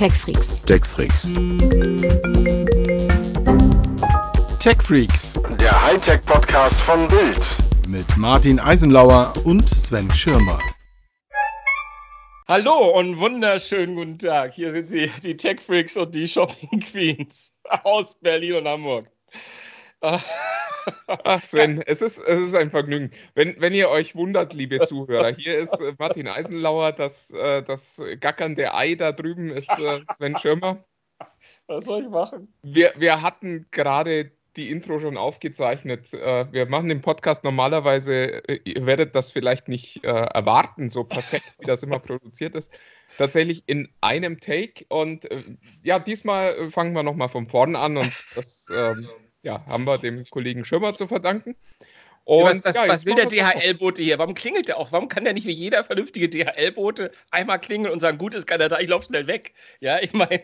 TechFreaks. TechFreaks. TechFreaks Der Hightech-Podcast von Bild. mit Martin Eisenlauer und Sven Schirmer. Hallo und wunderschönen guten Tag. Hier sind sie, die Tech Freaks und die Shopping Queens aus Berlin und Hamburg. Ach Sven, es ist, es ist ein Vergnügen. Wenn, wenn ihr euch wundert, liebe Zuhörer, hier ist äh, Martin Eisenlauer, das, äh, das gackernde Ei da drüben ist äh, Sven Schirmer. Was soll ich machen? Wir, wir hatten gerade die Intro schon aufgezeichnet. Wir machen den Podcast normalerweise, ihr werdet das vielleicht nicht erwarten, so perfekt, wie das immer produziert ist. Tatsächlich in einem Take. Und ja, diesmal fangen wir nochmal von vorne an und das ähm, ja, haben wir dem Kollegen Schirmer zu verdanken. Und, was was, ja, was will der DHL-Bote hier? Warum klingelt der auch? Warum kann der nicht wie jeder vernünftige DHL-Bote einmal klingeln und sagen, gut, ist keiner da, ich laufe schnell weg? Ja, ich meine,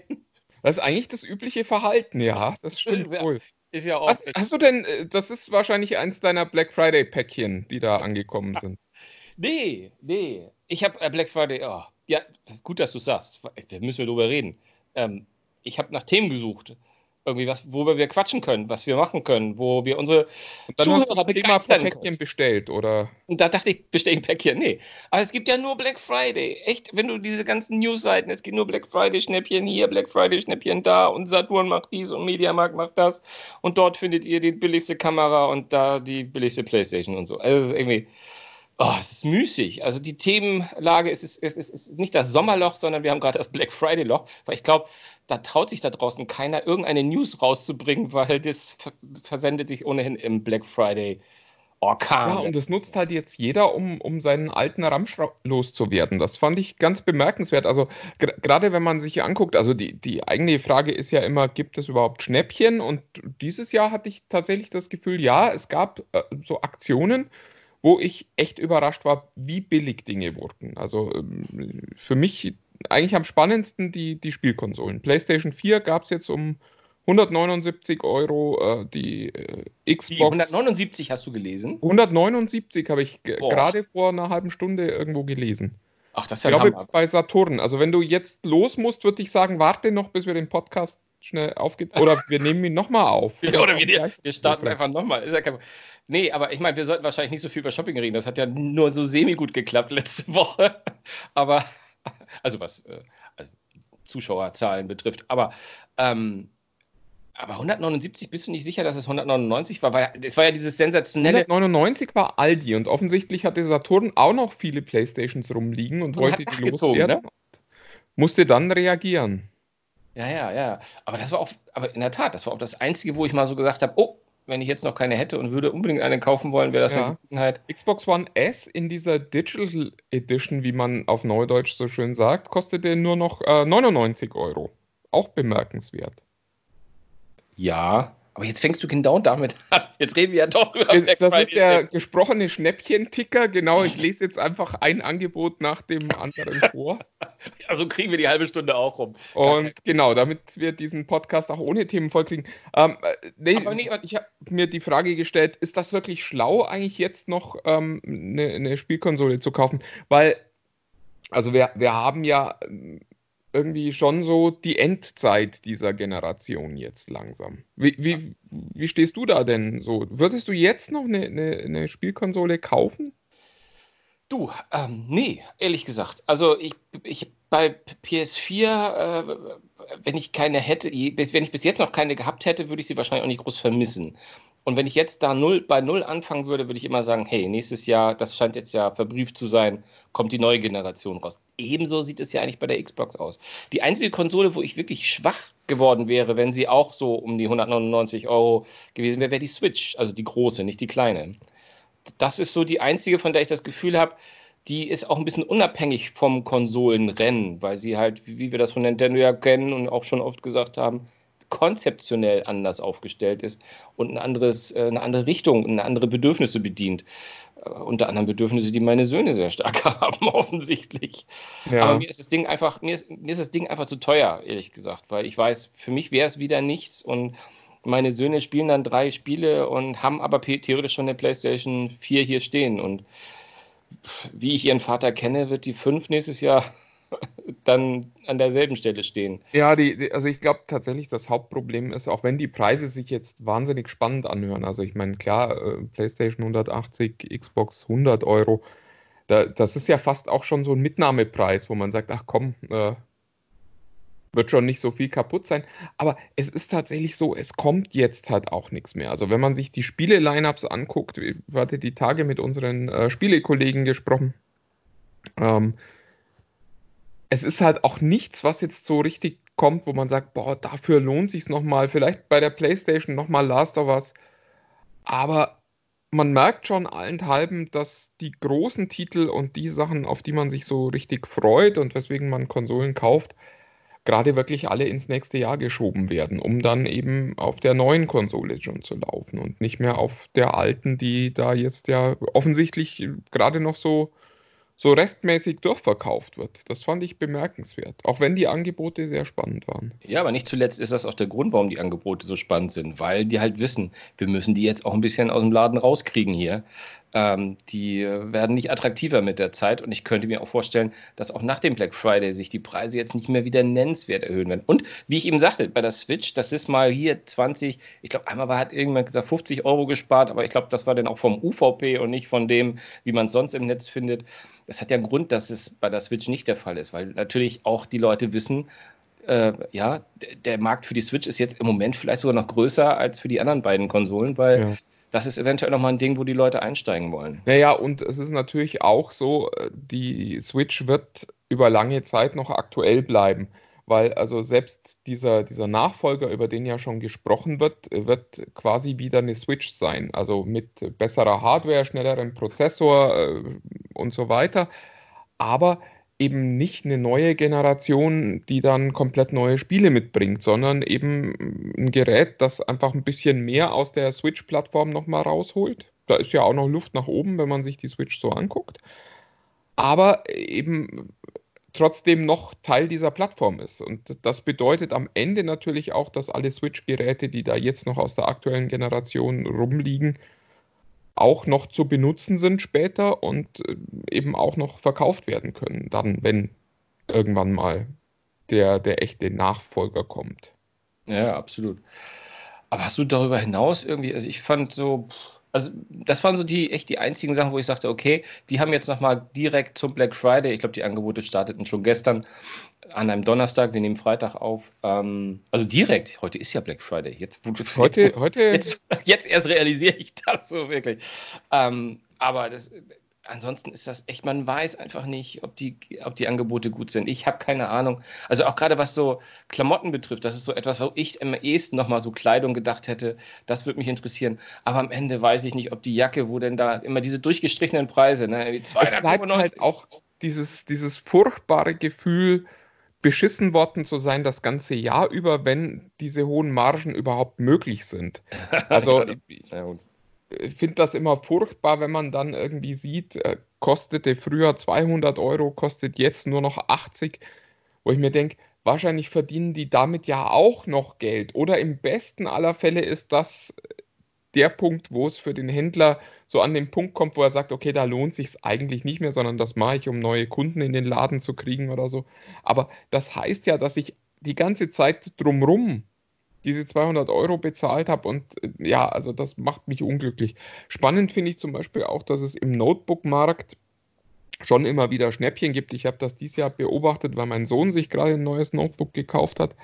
Das ist eigentlich das übliche Verhalten, ja, das stimmt Ja. wohl. ist ja auch. Hast, hast du denn, äh, das ist wahrscheinlich eins deiner Black Friday-Päckchen, die da angekommen sind. Nee, nee. Ich habe äh, Black Friday. Oh, ja, gut, dass du sagst. Da müssen wir drüber reden. Ähm, ich habe nach Themen gesucht. Irgendwie was, worüber wir quatschen können, was wir machen können, wo wir unsere Und dann Zuhörer begeistern können. Päckchen bestellt, oder? Und da dachte ich, bestell ein Päckchen. Nee. Aber es gibt ja nur Black Friday. Echt, wenn du diese ganzen Newsseiten, es gibt nur Black Friday Schnäppchen hier, Black Friday Schnäppchen da und Saturn macht dies und Mediamarkt macht das. Und dort findet ihr die billigste Kamera und da die billigste Playstation und so. Also es ist irgendwie, oh, es ist müßig. Also die Themenlage ist, ist, ist, ist, ist nicht das Sommerloch, sondern wir haben gerade das Black Friday Loch, weil ich glaube, da traut sich da draußen keiner, irgendeine News rauszubringen, weil das ver versendet sich ohnehin im Black Friday Orkan. Ja, und das nutzt halt jetzt jeder, um, um seinen alten Ramsch ra- loszuwerden. Das fand ich ganz bemerkenswert. Also gerade wenn man sich hier anguckt, also die, die eigene Frage ist ja immer, gibt es überhaupt Schnäppchen? Und dieses Jahr hatte ich tatsächlich das Gefühl, ja, es gab äh, so Aktionen, wo ich echt überrascht war, wie billig Dinge wurden. Also ähm, für mich eigentlich am spannendsten die, die Spielkonsolen. PlayStation 4 gab es jetzt um 179 Euro, äh, die äh, Xbox. 179 hast du gelesen? 179 habe ich gerade vor einer halben Stunde irgendwo gelesen. Ach, das ist Ich ja ein glaube Hammer. bei Saturn. Also wenn du jetzt los musst, würde ich sagen, warte noch, bis wir den Podcast schnell aufgeht. Oder wir nehmen ihn nochmal auf. Ja, oder wir, Gleich- wir starten einfach nochmal. Ist ja kein Nee, aber ich meine, wir sollten wahrscheinlich nicht so viel über Shopping reden. Das hat ja nur so semi-gut geklappt letzte Woche. Aber, also was äh, also Zuschauerzahlen betrifft. Aber, ähm, aber 179, bist du nicht sicher, dass es 199 war? Weil es war ja dieses sensationelle. 199 war Aldi und offensichtlich hatte Saturn auch noch viele Playstations rumliegen und, Und wollte die loswerden. ne? Musste dann reagieren. Ja, ja, ja. Aber das war auch, aber in der Tat, das war auch das Einzige, wo ich mal so gesagt habe: Oh, wenn ich jetzt noch keine hätte und würde unbedingt eine kaufen wollen, wäre das Ja. eine Gelegenheit. Xbox One S in dieser Digital Edition, wie man auf Neudeutsch so schön sagt, kostete nur noch äh, 99 Euro. Auch bemerkenswert. Ja, aber jetzt fängst du genau damit an. Jetzt reden wir ja doch über Black Das ist der gesprochene Schnäppchen-Ticker. Genau, ich lese jetzt einfach ein Angebot nach dem anderen vor. Also kriegen wir die halbe Stunde auch rum. Und genau, damit wir diesen Podcast auch ohne Themen vollkriegen. Ähm, äh, nee, Aber nee, ich habe mir die Frage gestellt, ist das wirklich schlau, eigentlich jetzt noch ähm, eine, eine Spielkonsole zu kaufen? Weil, also wir, wir haben ja ähm, irgendwie schon so die Endzeit dieser Generation jetzt langsam. Wie, wie, wie stehst du da denn so? Würdest du jetzt noch eine, eine, eine Spielkonsole kaufen? Du, ähm, nee, ehrlich gesagt. Also ich, ich bei PS4, äh, wenn ich keine hätte, wenn ich bis jetzt noch keine gehabt hätte, würde ich sie wahrscheinlich auch nicht groß vermissen. Und wenn ich jetzt da null, bei null anfangen würde, würde ich immer sagen, hey, nächstes Jahr, das scheint jetzt ja verbrieft zu sein, kommt die neue Generation raus. Ebenso sieht es ja eigentlich bei der Xbox aus. Die einzige Konsole, wo ich wirklich schwach geworden wäre, wenn sie auch so um die 199 Euro gewesen wäre, wäre die Switch, also die große, nicht die kleine. Das ist so die einzige, von der ich das Gefühl habe, die ist auch ein bisschen unabhängig vom Konsolenrennen, weil sie halt, wie wir das von Nintendo ja kennen und auch schon oft gesagt haben, konzeptionell anders aufgestellt ist und ein anderes, äh, eine andere Richtung, eine andere Bedürfnisse bedient. Äh, Unter anderem Bedürfnisse, die meine Söhne sehr stark haben, offensichtlich. Aber mir ist das Ding einfach, mir ist, mir ist das Ding einfach zu teuer, ehrlich gesagt, weil ich weiß, für mich wäre es wieder nichts und meine Söhne spielen dann drei Spiele und haben aber theoretisch schon eine PlayStation 4 hier stehen. Und wie ich ihren Vater kenne, wird die 5 nächstes Jahr dann an derselben Stelle stehen. Ja, die, die, also ich glaube tatsächlich, das Hauptproblem ist, auch wenn die Preise sich jetzt wahnsinnig spannend anhören, also ich meine, klar, äh, PlayStation 180, Xbox 100 Euro, da, das ist ja fast auch schon so ein Mitnahmepreis, wo man sagt, ach komm, äh, wird schon nicht so viel kaputt sein. Aber es ist tatsächlich so, es kommt jetzt halt auch nichts mehr. Also wenn man sich die Spiele-Lineups anguckt, ich hatte die Tage mit unseren äh, Spielekollegen gesprochen, ähm, es ist halt auch nichts, was jetzt so richtig kommt, wo man sagt, boah, dafür lohnt sich nochmal, vielleicht bei der Playstation nochmal Last of Us. Aber man merkt schon allenthalben, dass die großen Titel und die Sachen, auf die man sich so richtig freut und weswegen man Konsolen kauft, gerade wirklich alle ins nächste Jahr geschoben werden, um dann eben auf der neuen Konsole schon zu laufen und nicht mehr auf der alten, die da jetzt ja offensichtlich gerade noch so so restmäßig durchverkauft wird. Das fand ich bemerkenswert, auch wenn die Angebote sehr spannend waren. Ja, aber nicht zuletzt ist das auch der Grund, warum die Angebote so spannend sind, weil die halt wissen, wir müssen die jetzt auch ein bisschen aus dem Laden rauskriegen hier. Ähm, die werden nicht attraktiver mit der Zeit und ich könnte mir auch vorstellen, dass auch nach dem Black Friday sich die Preise jetzt nicht mehr wieder nennenswert erhöhen werden. Und wie ich eben sagte, bei der Switch, das ist mal hier 20, ich glaube, einmal war, hat irgendjemand gesagt 50 Euro gespart, aber ich glaube, das war dann auch vom UVP und nicht von dem, wie man es sonst im Netz findet. Das hat ja einen Grund, dass es bei der Switch nicht der Fall ist, weil natürlich auch die Leute wissen, äh, ja, der Markt für die Switch ist jetzt im Moment vielleicht sogar noch größer als für die anderen beiden Konsolen, weil ja. Das ist eventuell nochmal ein Ding, wo die Leute einsteigen wollen. Naja, und es ist natürlich auch so, äh, die Switch wird über lange Zeit noch aktuell bleiben weil also selbst dieser, dieser Nachfolger, über den ja schon gesprochen wird, wird quasi wieder eine Switch sein, also mit besserer Hardware, schnellerem Prozessor äh, und so weiter, aber eben nicht eine neue Generation, die dann komplett neue Spiele mitbringt, sondern eben ein Gerät, das einfach ein bisschen mehr aus der Switch-Plattform nochmal rausholt. Da ist ja auch noch Luft nach oben, wenn man sich die Switch so anguckt. Aber eben trotzdem noch Teil dieser Plattform ist. Und das bedeutet am Ende natürlich auch, dass alle Switch-Geräte, die da jetzt noch aus der aktuellen Generation rumliegen, auch noch zu benutzen sind später und äh, eben auch noch verkauft werden können, dann, wenn irgendwann mal der, der echte Nachfolger kommt. Ja, absolut. Aber hast du darüber hinaus irgendwie, also ich fand so, also das waren so die echt die einzigen Sachen, wo ich sagte, okay, die haben jetzt nochmal direkt zum Black Friday, ich glaube, die Angebote starteten schon gestern an einem Donnerstag, wir nehmen Freitag auf. Ähm, also direkt, heute ist ja Black Friday. Jetzt, heute, jetzt, heute? Jetzt, jetzt erst realisiere ich das so wirklich. Ähm, aber das, ansonsten ist das echt, man weiß einfach nicht, ob die, ob die Angebote gut sind. Ich habe keine Ahnung. Also auch gerade was so Klamotten betrifft, das ist so etwas, wo ich am ehesten nochmal so Kleidung gedacht hätte, das würde mich interessieren. Aber am Ende weiß ich nicht, ob die Jacke, wo denn da immer diese durchgestrichenen Preise, ne, wie 295. Es halt auch dieses, dieses furchtbare Gefühl, beschissen worden zu sein das ganze Jahr über, wenn diese hohen Margen überhaupt möglich sind. Also ja, finde das immer furchtbar, wenn man dann irgendwie sieht, äh, kostete früher 200 Euro, kostet jetzt nur noch 80, wo ich mir denke, wahrscheinlich verdienen die damit ja auch noch Geld. Oder im besten aller Fälle ist das der Punkt, wo es für den Händler so an den Punkt kommt, wo er sagt, okay, da lohnt sich eigentlich nicht mehr, sondern das mache ich, um neue Kunden in den Laden zu kriegen oder so. Aber das heißt ja, dass ich die ganze Zeit drumrum diese 200 Euro bezahlt habe. Und äh, ja, also das macht mich unglücklich. Spannend finde ich zum Beispiel auch, dass es im Notebook-Markt schon immer wieder Schnäppchen gibt. Ich habe das dieses Jahr beobachtet, weil mein Sohn sich gerade ein neues Notebook gekauft hat.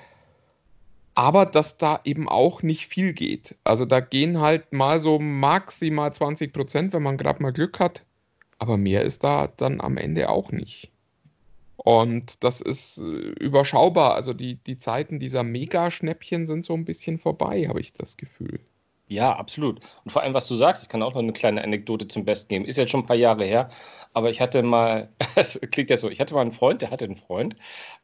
Aber dass da eben auch nicht viel geht. Also da gehen halt mal so maximal 20 Prozent, wenn man gerade mal Glück hat. Aber mehr ist da dann am Ende auch nicht. Und das ist äh, überschaubar. Also die, die Zeiten dieser Mega-Schnäppchen sind so ein bisschen vorbei, habe ich das Gefühl. Ja, absolut. Und vor allem, was du sagst, ich kann auch noch eine kleine Anekdote zum Besten geben. Ist jetzt schon ein paar Jahre her, aber ich hatte mal, es klingt ja so, ich hatte mal einen Freund, der hatte einen Freund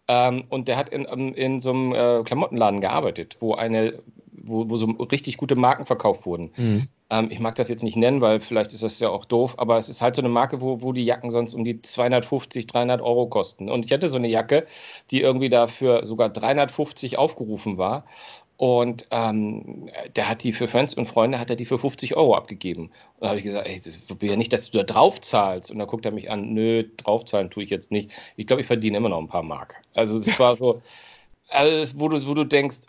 ähm, und der hat in, in so einem äh, Klamottenladen gearbeitet, wo eine, wo, wo so richtig gute Marken verkauft wurden. Mhm. Ähm, ich mag das jetzt nicht nennen, weil vielleicht ist das ja auch doof, aber es ist halt so eine Marke, wo, wo die Jacken sonst um die 250, 300 Euro kosten. Und ich hatte so eine Jacke, die irgendwie dafür sogar 350 aufgerufen war. Und ähm, der hat die für Fans und Freunde hat er die für 50 Euro abgegeben. Und da habe ich gesagt, ey, das will ja nicht, dass du da drauf zahlst. Und dann guckt er mich an, nö, draufzahlen tue ich jetzt nicht. Ich glaube, ich verdiene immer noch ein paar Mark. Also es war so, also das, wo, du, wo du denkst,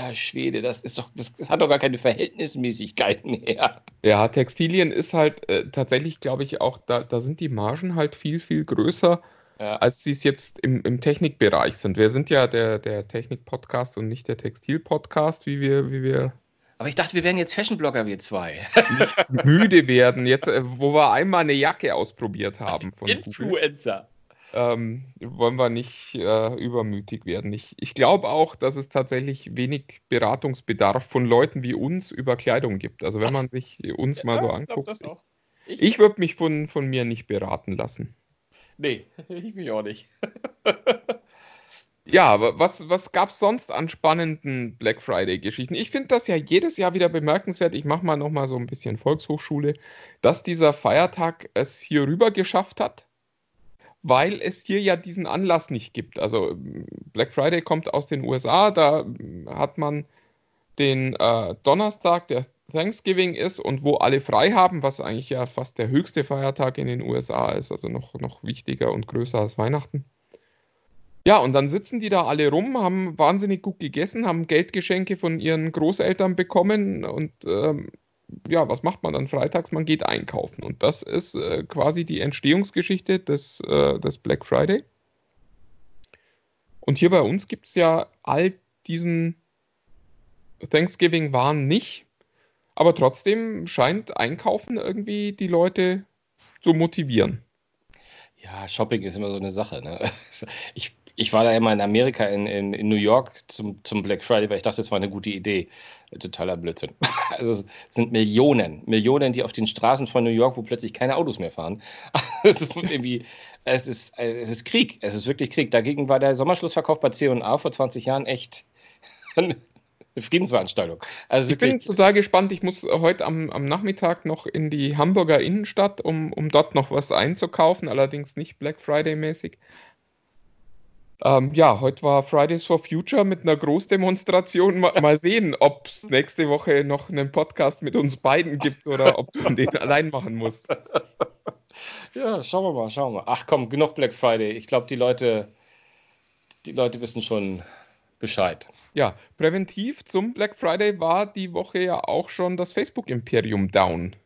alter Schwede, das ist doch, das, das, hat doch gar keine Verhältnismäßigkeit mehr. Ja, Textilien ist halt äh, tatsächlich, glaube ich, auch, da, da sind die Margen halt viel, viel größer ja. als sie es jetzt im, im Technikbereich sind. Wir sind ja der, der Technik-Podcast und nicht der Textil-Podcast, wie wir, wie wir. Aber ich dachte, wir wären jetzt Fashion-Blogger, wir zwei. Nicht müde werden, jetzt, äh, wo wir einmal eine Jacke ausprobiert haben. Von Influencer. Ähm, wollen wir nicht äh, übermütig werden. Ich, ich glaube auch, dass es tatsächlich wenig Beratungsbedarf von Leuten wie uns über Kleidung gibt. Also wenn man sich uns ja, mal so anguckt. Ich, ich, ich würde mich von, von mir nicht beraten lassen. Nee, ich mich auch nicht. ja, aber was, was gab es sonst an spannenden Black Friday-Geschichten? Ich finde das ja jedes Jahr wieder bemerkenswert. Ich mache mal nochmal so ein bisschen Volkshochschule, dass dieser Feiertag es hier rüber geschafft hat, weil es hier ja diesen Anlass nicht gibt. Also Black Friday kommt aus den USA, da hat man den äh, Donnerstag, der Thanksgiving ist und wo alle frei haben, was eigentlich ja fast der höchste Feiertag in den USA ist, also noch, noch wichtiger und größer als Weihnachten. Ja, und dann sitzen die da alle rum, haben wahnsinnig gut gegessen, haben Geldgeschenke von ihren Großeltern bekommen und ähm, ja, was macht man dann freitags? Man geht einkaufen. Und das ist äh, quasi die Entstehungsgeschichte des, äh, des Black Friday. Und hier bei uns gibt es ja all diesen Thanksgiving-Waren nicht. Aber trotzdem scheint Einkaufen irgendwie die Leute zu motivieren. Ja, Shopping ist immer so eine Sache. Ne? Ich, ich war da immer in Amerika, in, in, in New York zum, zum Black Friday, weil ich dachte, das war eine gute Idee. Totaler Blödsinn. Also es sind Millionen, Millionen, die auf den Straßen von New York, wo plötzlich keine Autos mehr fahren. Es ist, irgendwie, es ist, es ist Krieg, es ist wirklich Krieg. Dagegen war der Sommerschlussverkauf bei C&A vor 20 Jahren echt eine Friedensveranstaltung. Also ich bin total gespannt. Ich muss heute am, am Nachmittag noch in die Hamburger Innenstadt, um, um dort noch was einzukaufen, allerdings nicht Black Friday mäßig. Ähm, ja, heute war Fridays for Future mit einer Großdemonstration. Mal, mal sehen, ob es nächste Woche noch einen Podcast mit uns beiden gibt oder ob du den allein machen musst. Ja, schauen wir mal, schauen wir mal. Ach komm, genug Black Friday. Ich glaube, die Leute, die Leute wissen schon, Bescheid. Ja, präventiv zum Black Friday war die Woche ja auch schon das Facebook-Imperium down.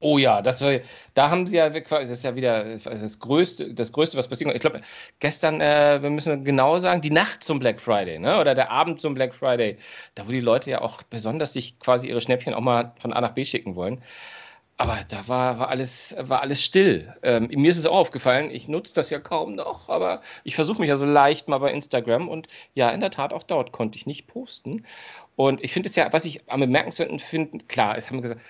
Oh ja, das war, da haben sie ja, das ist ja wieder das Größte, das Größte, was passiert. Ich glaube, gestern, äh, wir müssen genau sagen, die Nacht zum Black Friday, ne? oder der Abend zum Black Friday, da wo die Leute ja auch besonders sich quasi ihre Schnäppchen auch mal von A nach B schicken wollen. Aber da war, war, alles, war alles still. Ähm, mir ist es auch aufgefallen, ich nutze das ja kaum noch, aber ich versuche mich ja so leicht mal bei Instagram und ja, in der Tat, auch dort konnte ich nicht posten. Und ich finde es ja, was ich am bemerkenswerten finde, klar, es haben gesagt,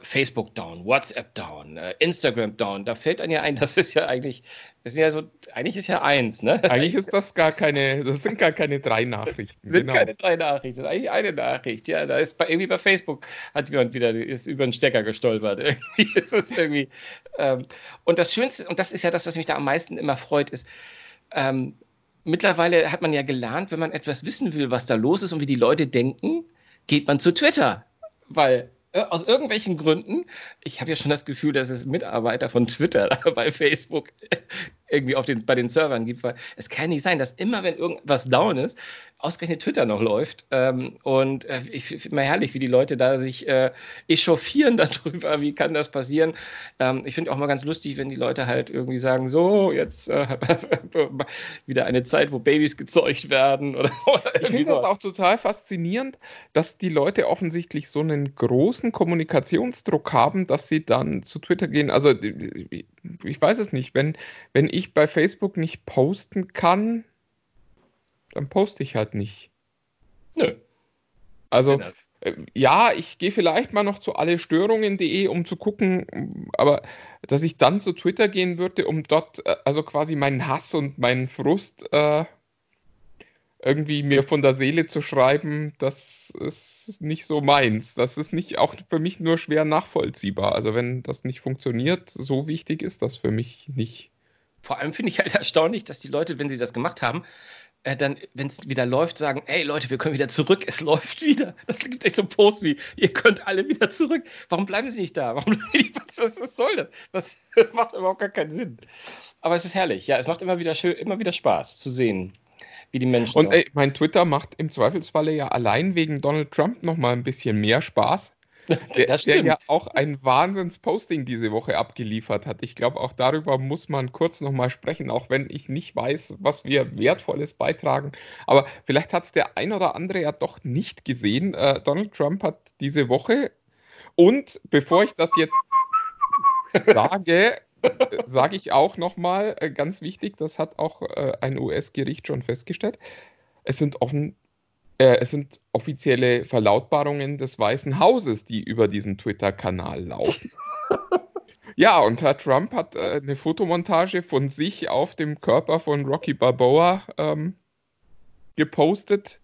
Facebook down, WhatsApp down, äh, Instagram down. Da fällt einem ja ein, das ist ja eigentlich, das ist ja so, eigentlich ist ja eins, ne? Eigentlich ist das gar keine, das sind gar keine drei Nachrichten. sind genau. keine drei Nachrichten, das ist eigentlich eine Nachricht. Ja, da ist bei, irgendwie bei Facebook hat jemand wieder ist über den Stecker gestolpert. Irgendwie ist es irgendwie. Ähm, und das Schönste, und das ist ja das, was mich da am meisten immer freut, ist, ähm, mittlerweile hat man ja gelernt, wenn man etwas wissen will, was da los ist und wie die Leute denken, geht man zu Twitter. Weil aus irgendwelchen Gründen, ich habe ja schon das Gefühl, dass es Mitarbeiter von Twitter bei Facebook irgendwie auf den, bei den Servern gibt, weil es kann nicht sein, dass immer, wenn irgendwas down ist, ausgerechnet Twitter noch läuft. Ähm, und äh, ich finde mal herrlich, wie die Leute da sich äh, echauffieren darüber, wie kann das passieren. Ähm, ich finde auch mal ganz lustig, wenn die Leute halt irgendwie sagen, so, jetzt äh, wieder eine Zeit, wo Babys gezeugt werden. Oder, oder ich finde so. das auch total faszinierend, dass die Leute offensichtlich so einen großen Kommunikationsdruck haben, dass sie dann zu Twitter gehen. Also ich weiß es nicht, wenn, wenn ich bei Facebook nicht posten kann, dann poste ich halt nicht. Nö. Also, äh, ja, ich gehe vielleicht mal noch zu allestörungen.de, um zu gucken, aber dass ich dann zu Twitter gehen würde, um dort, äh, also quasi meinen Hass und meinen Frust äh, irgendwie mir von der Seele zu schreiben, das ist nicht so meins. Das ist nicht auch für mich nur schwer nachvollziehbar. Also wenn das nicht funktioniert, so wichtig ist das für mich nicht. Vor allem finde ich halt erstaunlich, dass die Leute, wenn sie das gemacht haben, äh, dann, wenn es wieder läuft, sagen, ey Leute, wir können wieder zurück, es läuft wieder. Das gibt echt so Post wie, ihr könnt alle wieder zurück. Warum bleiben sie nicht da? Warum, was, was, soll das? Was, das macht überhaupt gar keinen Sinn. Aber es ist herrlich, ja, es macht immer wieder schön, immer wieder Spaß zu sehen, wie die Menschen. Und ey, mein Twitter macht im Zweifelsfalle ja allein wegen Donald Trump nochmal ein bisschen mehr Spaß. Der, der, ja auch ein Wahnsinns-Posting diese Woche abgeliefert hat. Ich glaube, auch darüber muss man kurz nochmal sprechen, auch wenn ich nicht weiß, was wir Wertvolles beitragen. Aber vielleicht hat es der ein oder andere ja doch nicht gesehen. Äh, Donald Trump hat diese Woche und bevor ich das jetzt sage, sage ich auch nochmal, äh, ganz wichtig, das hat auch äh, ein US-Gericht schon festgestellt, es sind offen äh, es sind offizielle Verlautbarungen des Weißen Hauses, die über diesen Twitter-Kanal laufen. ja, und Herr Trump hat äh, eine Fotomontage von sich auf dem Körper von Rocky Balboa ähm, gepostet.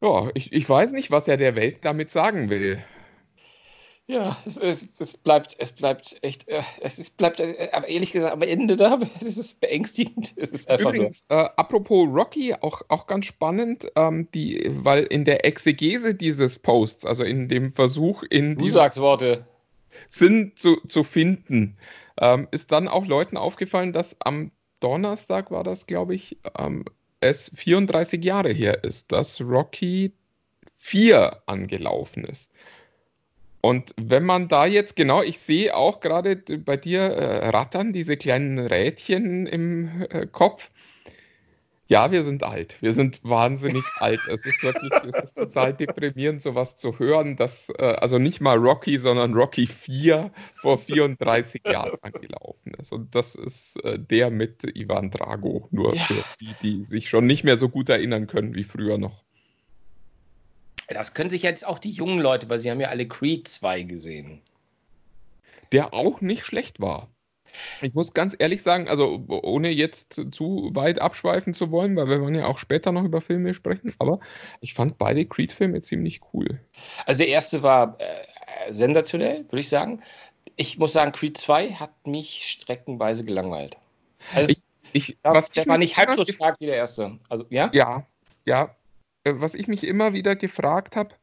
Ja, ich, ich weiß nicht, was er der Welt damit sagen will. Ja, es, es, es, bleibt, es bleibt echt, äh, es ist, bleibt, äh, aber ehrlich gesagt, am Ende da, es ist beängstigend. Es ist einfach Übrigens, äh, apropos Rocky, auch, auch ganz spannend, ähm, die, weil in der Exegese dieses Posts, also in dem Versuch, in du sagst Worte. Sinn zu, zu finden, ähm, ist dann auch Leuten aufgefallen, dass am Donnerstag war das, glaube ich, ähm, es 34 Jahre her ist, dass Rocky 4 angelaufen ist. Und wenn man da jetzt, genau, ich sehe auch gerade bei dir äh, rattern diese kleinen Rädchen im äh, Kopf. Ja, wir sind alt. Wir sind wahnsinnig alt. Es ist wirklich, es ist total deprimierend, sowas zu hören, dass äh, also nicht mal Rocky, sondern Rocky 4 vor 34 Jahren angelaufen ist. Und das ist äh, der mit Ivan Drago, nur ja. für die, die sich schon nicht mehr so gut erinnern können wie früher noch. Das können sich jetzt auch die jungen Leute, weil sie haben ja alle Creed 2 gesehen. Der auch nicht schlecht war. Ich muss ganz ehrlich sagen, also ohne jetzt zu weit abschweifen zu wollen, weil wir wollen ja auch später noch über Filme sprechen, aber ich fand beide Creed-Filme ziemlich cool. Also der erste war äh, sensationell, würde ich sagen. Ich muss sagen, Creed 2 hat mich streckenweise gelangweilt. Also ich, ich, der, war nicht halb so stark wie der erste. Also, ja? Ja, ja, was ich mich immer wieder gefragt habe,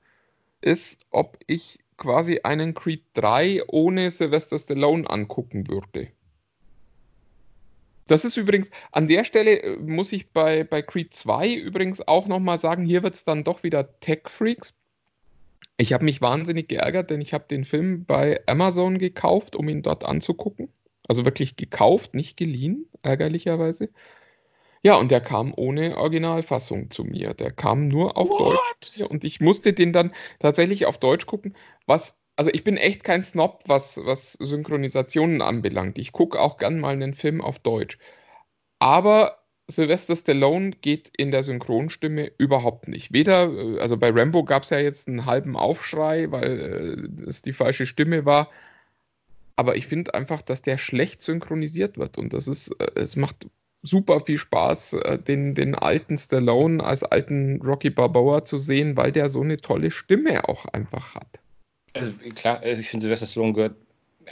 ist, ob ich quasi einen Creed 3 ohne Sylvester Stallone angucken würde. Das ist übrigens, an der Stelle äh, muss ich bei, bei Creed 2 übrigens auch nochmal sagen, hier wird es dann doch wieder Tech Freaks. Ich habe mich wahnsinnig geärgert, denn ich habe den Film bei Amazon gekauft, um ihn dort anzugucken. Also wirklich gekauft, nicht geliehen, ärgerlicherweise. Ja, und der kam ohne Originalfassung zu mir. Der kam nur auf What? Deutsch. Und ich musste den dann tatsächlich auf Deutsch gucken. Was, also ich bin echt kein Snob, was, was Synchronisationen anbelangt. Ich gucke auch gern mal einen Film auf Deutsch. Aber Sylvester Stallone geht in der Synchronstimme überhaupt nicht. Weder, äh, also bei Rambo gab es ja jetzt einen halben Aufschrei, weil äh, es die falsche Stimme war. Aber ich finde einfach, dass der schlecht synchronisiert wird. Und das ist, äh, es macht super viel Spaß, äh, den, den alten Stallone als alten Rocky Balboa zu sehen, weil der so eine tolle Stimme auch einfach hat. Also klar, also ich finde Sylvester Stallone gehört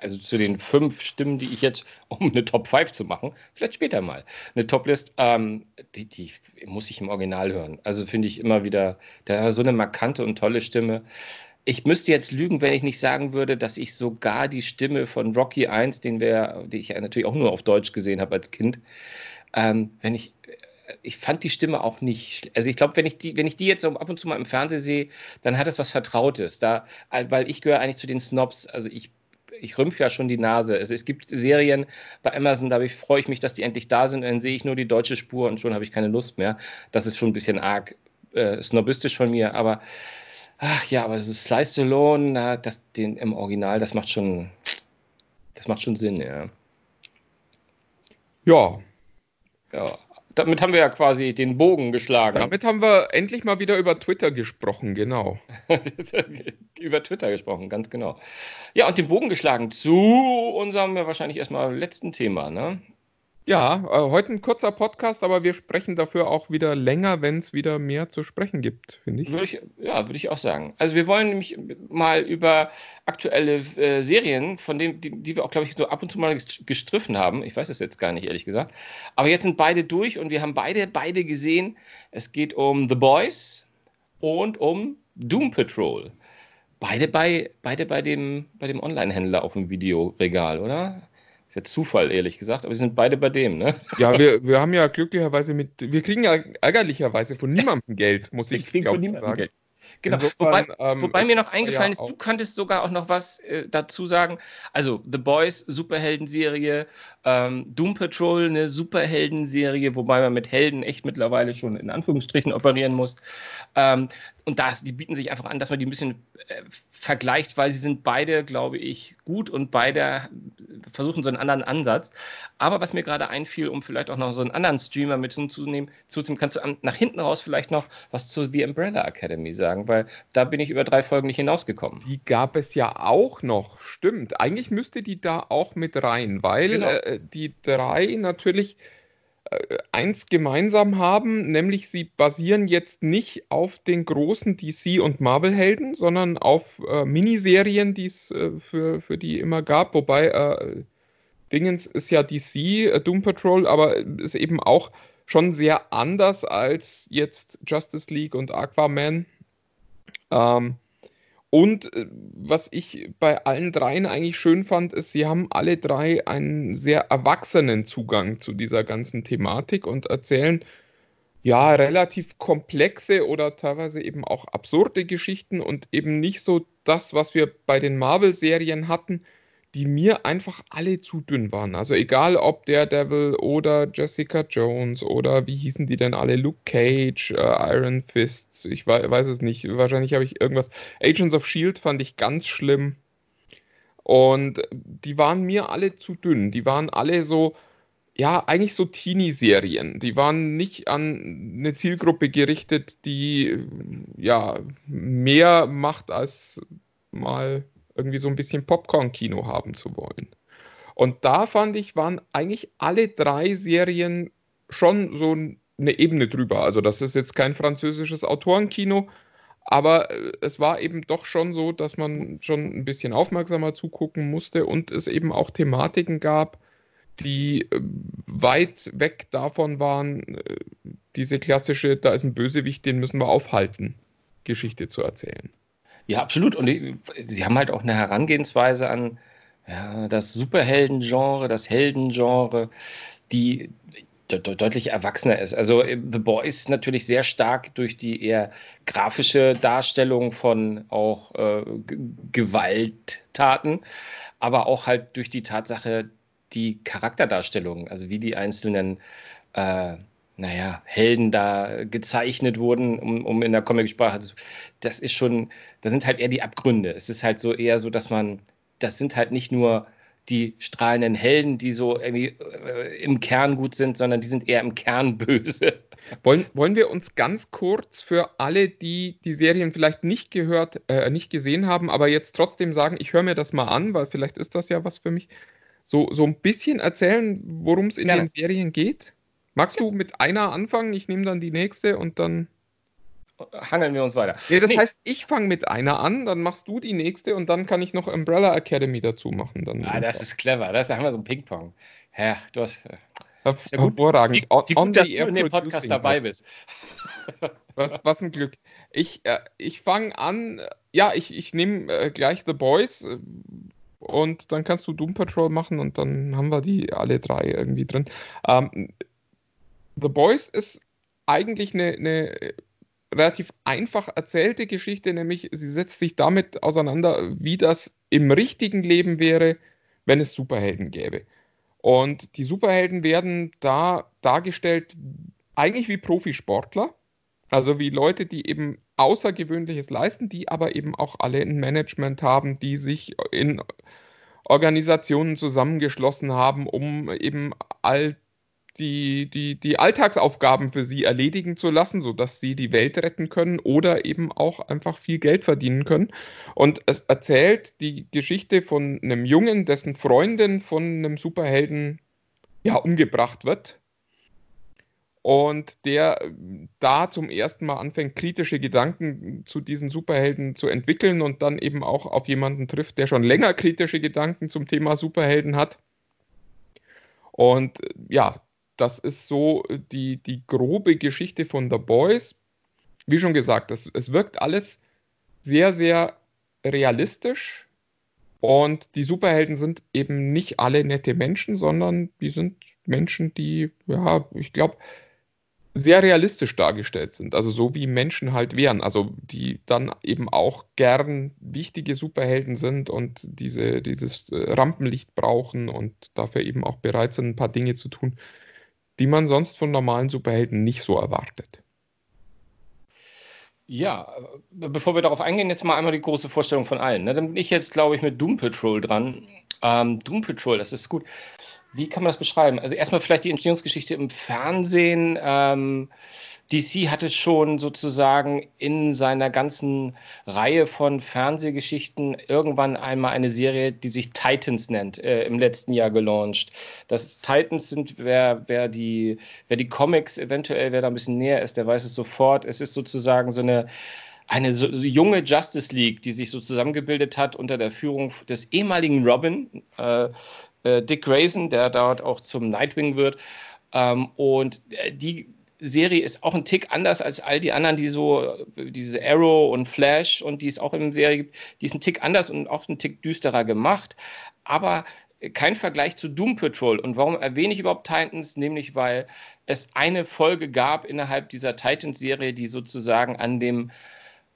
also zu den fünf Stimmen, die ich jetzt, um eine Top 5 zu machen, vielleicht später mal, eine Top-List, ähm, die, die muss ich im Original hören. Also finde ich immer wieder, der hat so eine markante und tolle Stimme. Ich müsste jetzt lügen, wenn ich nicht sagen würde, dass ich sogar die Stimme von Rocky 1, den wir, die ich natürlich auch nur auf Deutsch gesehen habe als Kind, ähm, wenn ich, ich fand die Stimme auch nicht, also ich glaube, wenn ich die, wenn ich die jetzt ab und zu mal im Fernsehen sehe, dann hat es was Vertrautes. Da, weil ich gehöre eigentlich zu den Snobs, also ich ich rümpfe ja schon die Nase. Also es gibt Serien bei Amazon, da freue ich mich, dass die endlich da sind. Dann sehe ich nur die deutsche Spur und schon habe ich keine Lust mehr. Das ist schon ein bisschen arg äh, snobistisch von mir, aber ach ja, aber es ist Slice Stallone, das den im Original, das macht schon, das macht schon Sinn, ja. Ja, ja, damit haben wir ja quasi den Bogen geschlagen. Damit haben wir endlich mal wieder über Twitter gesprochen, genau. über Twitter gesprochen, ganz genau. Ja, und den Bogen geschlagen zu unserem ja wahrscheinlich erstmal letzten Thema, ne? Ja, äh, heute ein kurzer Podcast, aber wir sprechen dafür auch wieder länger, wenn es wieder mehr zu sprechen gibt, finde ich. Würde ich. Ja, würde ich auch sagen. Also wir wollen nämlich mal über aktuelle äh, Serien, von denen, die, die wir auch, glaube ich, so ab und zu mal gestriffen haben. Ich weiß es jetzt gar nicht, ehrlich gesagt. Aber jetzt sind beide durch und wir haben beide, beide gesehen. Es geht um The Boys und um Doom Patrol. Beide bei, beide bei dem, bei dem Online-Händler auf dem Videoregal, oder? Ist ja Zufall, ehrlich gesagt, aber die sind beide bei dem, ne? Ja, wir, wir haben ja glücklicherweise mit, wir kriegen ja ärgerlicherweise von niemandem Geld, muss ich, ich von niemandem sagen. Geld. Genau, Insofern, wobei, ähm, wobei, mir noch eingefallen ja, ist, du könntest sogar auch noch was äh, dazu sagen. Also The Boys, Superheldenserie, ähm, Doom Patrol, eine Superheldenserie, wobei man mit Helden echt mittlerweile schon in Anführungsstrichen operieren muss. Ähm, und das, die bieten sich einfach an, dass man die ein bisschen äh, vergleicht, weil sie sind beide, glaube ich, gut und beide versuchen so einen anderen Ansatz. Aber was mir gerade einfiel, um vielleicht auch noch so einen anderen Streamer mit hinzunehmen, zuzunehmen, kannst du nach hinten raus vielleicht noch was zu The Umbrella Academy sagen, weil da bin ich über drei Folgen nicht hinausgekommen. Die gab es ja auch noch, stimmt. Eigentlich müsste die da auch mit rein, weil genau. äh, die drei natürlich eins gemeinsam haben, nämlich sie basieren jetzt nicht auf den großen DC- und Marvel-Helden, sondern auf äh, Miniserien, die es äh, für, für die immer gab. Wobei äh, Dingens ist ja DC, äh, Doom Patrol, aber ist eben auch schon sehr anders als jetzt Justice League und Aquaman. Ähm, und äh, was ich bei allen dreien eigentlich schön fand, ist, sie haben alle drei einen sehr erwachsenen Zugang zu dieser ganzen Thematik und erzählen ja relativ komplexe oder teilweise eben auch absurde Geschichten und eben nicht so das, was wir bei den Marvel-Serien hatten, die mir einfach alle zu dünn waren. Also egal ob der Devil oder Jessica Jones oder wie hießen die denn alle, Luke Cage, äh, Iron Fists, ich weiß, weiß es nicht, wahrscheinlich habe ich irgendwas. Agents of Shield fand ich ganz schlimm. Und die waren mir alle zu dünn. Die waren alle so, ja, eigentlich so Teenie-Serien. Die waren nicht an eine Zielgruppe gerichtet, die ja mehr macht als mal irgendwie so ein bisschen Popcorn-Kino haben zu wollen. Und da fand ich, waren eigentlich alle drei Serien schon so eine Ebene drüber. Also das ist jetzt kein französisches Autorenkino, aber äh, es war eben doch schon so, dass man schon ein bisschen aufmerksamer zugucken musste und es eben auch Thematiken gab, die äh, weit weg davon waren, äh, diese klassische, da ist ein Bösewicht, den müssen wir aufhalten, Geschichte zu erzählen. Ja, absolut. Und die, sie haben halt auch eine Herangehensweise an ja, das Superhelden-Genre, das Helden-Genre, die de de deutlich erwachsener ist. Also äh, The Boys natürlich sehr stark durch die eher grafische Darstellung von auch äh, Gewalttaten, aber auch halt durch die Tatsache, die Charakterdarstellung, also wie die einzelnen äh, naja, Helden da gezeichnet wurden, um, um in der Comic-Sprache zu. Das ist schon, das sind halt eher die Abgründe. Es ist halt so eher so, dass man, das sind halt nicht nur die strahlenden Helden, die so irgendwie äh, im Kern gut sind, sondern die sind eher im Kern böse. Wollen, wollen wir uns ganz kurz für alle, die die Serien vielleicht nicht gehört, äh, nicht gesehen haben, aber jetzt trotzdem sagen, ich höre mir das mal an, weil vielleicht ist das ja was für mich, so, so ein bisschen erzählen, worum es in Gerne. den Serien geht? Magst du mit einer anfangen? Ich nehme dann die nächste und dann. Hangeln wir uns weiter. Nee, das nee. heißt, ich fange mit einer an, dann machst du die nächste und dann kann ich noch Umbrella Academy dazu machen. Dann ah, das ist clever. Das, da haben wir so ein Ping-Pong. Ja, du hast. Äh, Her ja hervorragend. Wie, wie gut, dass du in dem Podcast dabei bist. Was, was ein Glück. Ich, äh, ich fange an, ja, ich, ich nehme äh, gleich The Boys äh, und dann kannst du Doom Patrol machen und dann haben wir die alle drei irgendwie drin. Ähm, The Boys ist eigentlich eine, eine relativ einfach erzählte Geschichte, nämlich sie setzt sich damit auseinander, wie das im richtigen Leben wäre, wenn es Superhelden gäbe. Und die Superhelden werden da dargestellt eigentlich wie Profisportler, also wie Leute, die eben Außergewöhnliches leisten, die aber eben auch alle ein Management haben, die sich in Organisationen zusammengeschlossen haben, um eben all die, die, die Alltagsaufgaben für sie erledigen zu lassen, sodass sie die Welt retten können oder eben auch einfach viel Geld verdienen können. Und es erzählt die Geschichte von einem Jungen, dessen Freundin von einem Superhelden ja, umgebracht wird. Und der äh, da zum ersten Mal anfängt, kritische Gedanken zu diesen Superhelden zu entwickeln und dann eben auch auf jemanden trifft, der schon länger kritische Gedanken zum Thema Superhelden hat. Und äh, ja, das ist so die, die grobe Geschichte von The Boys. Wie schon gesagt, es, es wirkt alles sehr, sehr realistisch. Und die Superhelden sind eben nicht alle nette Menschen, sondern die sind Menschen, die, ja, ich glaube, sehr realistisch dargestellt sind. Also so wie Menschen halt wären. Also die dann eben auch gern wichtige Superhelden sind und diese, dieses äh, Rampenlicht brauchen und dafür eben auch bereit sind, ein paar Dinge zu tun, die man sonst von normalen Superhelden nicht so erwartet. Ja, bevor wir darauf eingehen, jetzt mal einmal die große Vorstellung von allen. Ne? Dann bin ich jetzt, glaube ich, mit Doom Patrol dran. Ähm, Doom Patrol, das ist gut. Wie kann man das beschreiben? Also erstmal vielleicht die Entstehungsgeschichte im Fernsehen. Ähm, DC hatte schon sozusagen in seiner ganzen Reihe von Fernsehgeschichten irgendwann einmal eine Serie, die sich Titans nennt, äh, im letzten Jahr gelauncht. Das Titans sind, wer, wer, die, wer die Comics eventuell, wer da ein bisschen näher ist, der weiß es sofort. Es ist sozusagen so eine eine so, junge Justice League, die sich so zusammengebildet hat unter der Führung des ehemaligen Robin, äh, äh, Dick Grayson, der dort auch zum Nightwing wird. Ähm, und äh, die Serie ist auch ein Tick anders als all die anderen, die so, diese Arrow und Flash und die es auch in der Serie gibt, die ist ein Tick anders und auch ein Tick düsterer gemacht, aber kein Vergleich zu Doom Patrol. Und warum erwähne ich überhaupt Titans? Nämlich, weil es eine Folge gab innerhalb dieser Titans-Serie, die sozusagen an dem äh,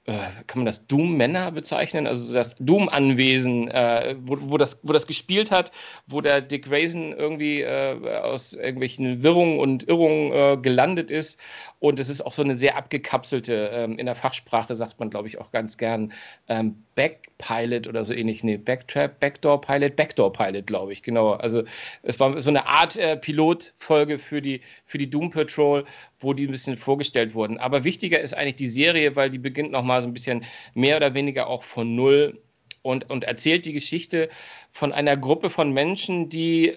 kann man das Doom-Männer bezeichnen, also das Doom-Anwesen, äh, wo, wo, das, wo das gespielt hat, wo der Dick Grayson irgendwie äh, aus irgendwelchen Wirrungen und Irrungen äh, gelandet ist. Und es ist auch so eine sehr abgekapselte, ähm, in der Fachsprache sagt man, glaube ich, auch ganz gern ähm, Backpilot oder so ähnlich. Nee, Backtrap, Backdoor-Pilot, Backdoor-Pilot, glaube ich, genau. Also es war so eine Art äh, Pilotfolge für die, für die Doom Patrol, wo die ein bisschen vorgestellt wurden. Aber wichtiger ist eigentlich die Serie, weil die beginnt nochmal so ein bisschen mehr oder weniger auch von Null und, und erzählt die Geschichte von einer Gruppe von Menschen, die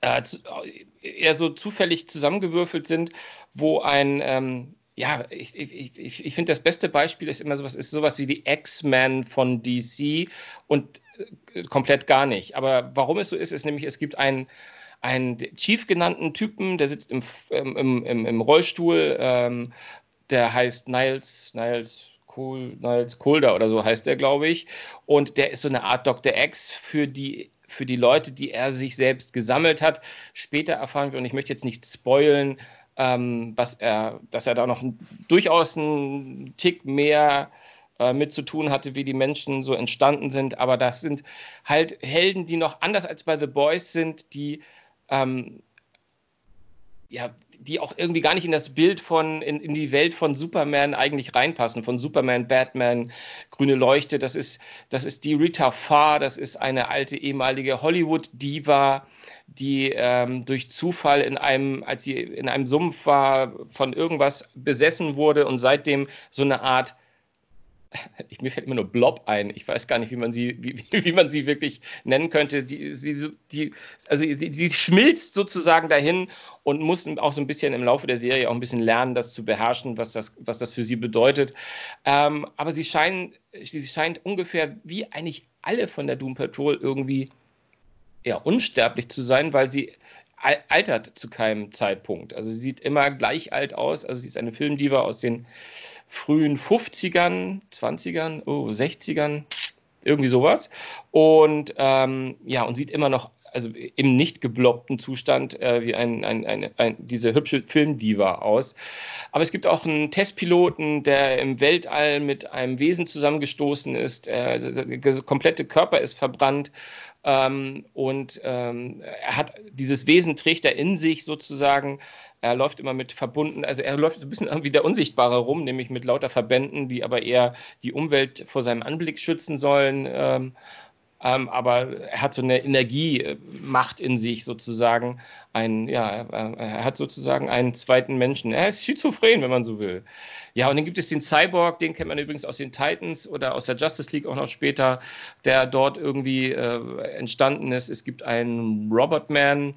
äh, eher so zufällig zusammengewürfelt sind, wo ein, ähm, ja, ich, ich, ich, ich finde, das beste Beispiel ist immer sowas, ist sowas wie die X-Men von DC und äh, komplett gar nicht. Aber warum es so ist, ist nämlich, es gibt einen einen Chief genannten Typen, der sitzt im, im, im, im Rollstuhl, ähm, der heißt Niles, Niles, Kohl, Niles Kolder oder so heißt der, glaube ich. Und der ist so eine Art Dr. X für die für die Leute, die er sich selbst gesammelt hat. Später erfahren wir, und ich möchte jetzt nicht spoilen, ähm, was er, dass er da noch durchaus einen Tick mehr äh, mit zu tun hatte, wie die Menschen so entstanden sind. Aber das sind halt Helden, die noch anders als bei The Boys sind, die ähm, ja, die auch irgendwie gar nicht in das Bild von, in, in die Welt von Superman eigentlich reinpassen, von Superman, Batman, Grüne Leuchte. Das ist, das ist die Rita Farr, das ist eine alte ehemalige Hollywood-Diva, die ähm, durch Zufall in einem, als sie in einem Sumpf war, von irgendwas besessen wurde und seitdem so eine Art ich, mir fällt immer nur Blob ein. Ich weiß gar nicht, wie man sie, wie, wie man sie wirklich nennen könnte. Die, sie, die, also sie, sie schmilzt sozusagen dahin und muss auch so ein bisschen im Laufe der Serie auch ein bisschen lernen, das zu beherrschen, was das, was das für sie bedeutet. Ähm, aber sie scheinen, sie scheint ungefähr wie eigentlich alle von der Doom Patrol irgendwie ja, unsterblich zu sein, weil sie altert zu keinem Zeitpunkt. Also sie sieht immer gleich alt aus. Also sie ist eine Filmdiva aus den frühen 50ern, 20ern, oh, 60ern, irgendwie sowas. Und ähm, ja, und sieht immer noch also im nicht geblockten Zustand äh, wie ein, ein, ein, ein, diese hübsche Filmdiva aus. Aber es gibt auch einen Testpiloten, der im Weltall mit einem Wesen zusammengestoßen ist. Äh, der komplette Körper ist verbrannt ähm, und ähm, er hat dieses Wesen trägt er in sich sozusagen. Er läuft immer mit verbunden, also er läuft ein bisschen wie der Unsichtbare rum, nämlich mit lauter Verbänden, die aber eher die Umwelt vor seinem Anblick schützen sollen. Ähm, ähm, aber er hat so eine Energiemacht in sich sozusagen. Ein, ja, er hat sozusagen einen zweiten Menschen. Er ist schizophren, wenn man so will. Ja, und dann gibt es den Cyborg, den kennt man übrigens aus den Titans oder aus der Justice League auch noch später, der dort irgendwie äh, entstanden ist. Es gibt einen Robotman,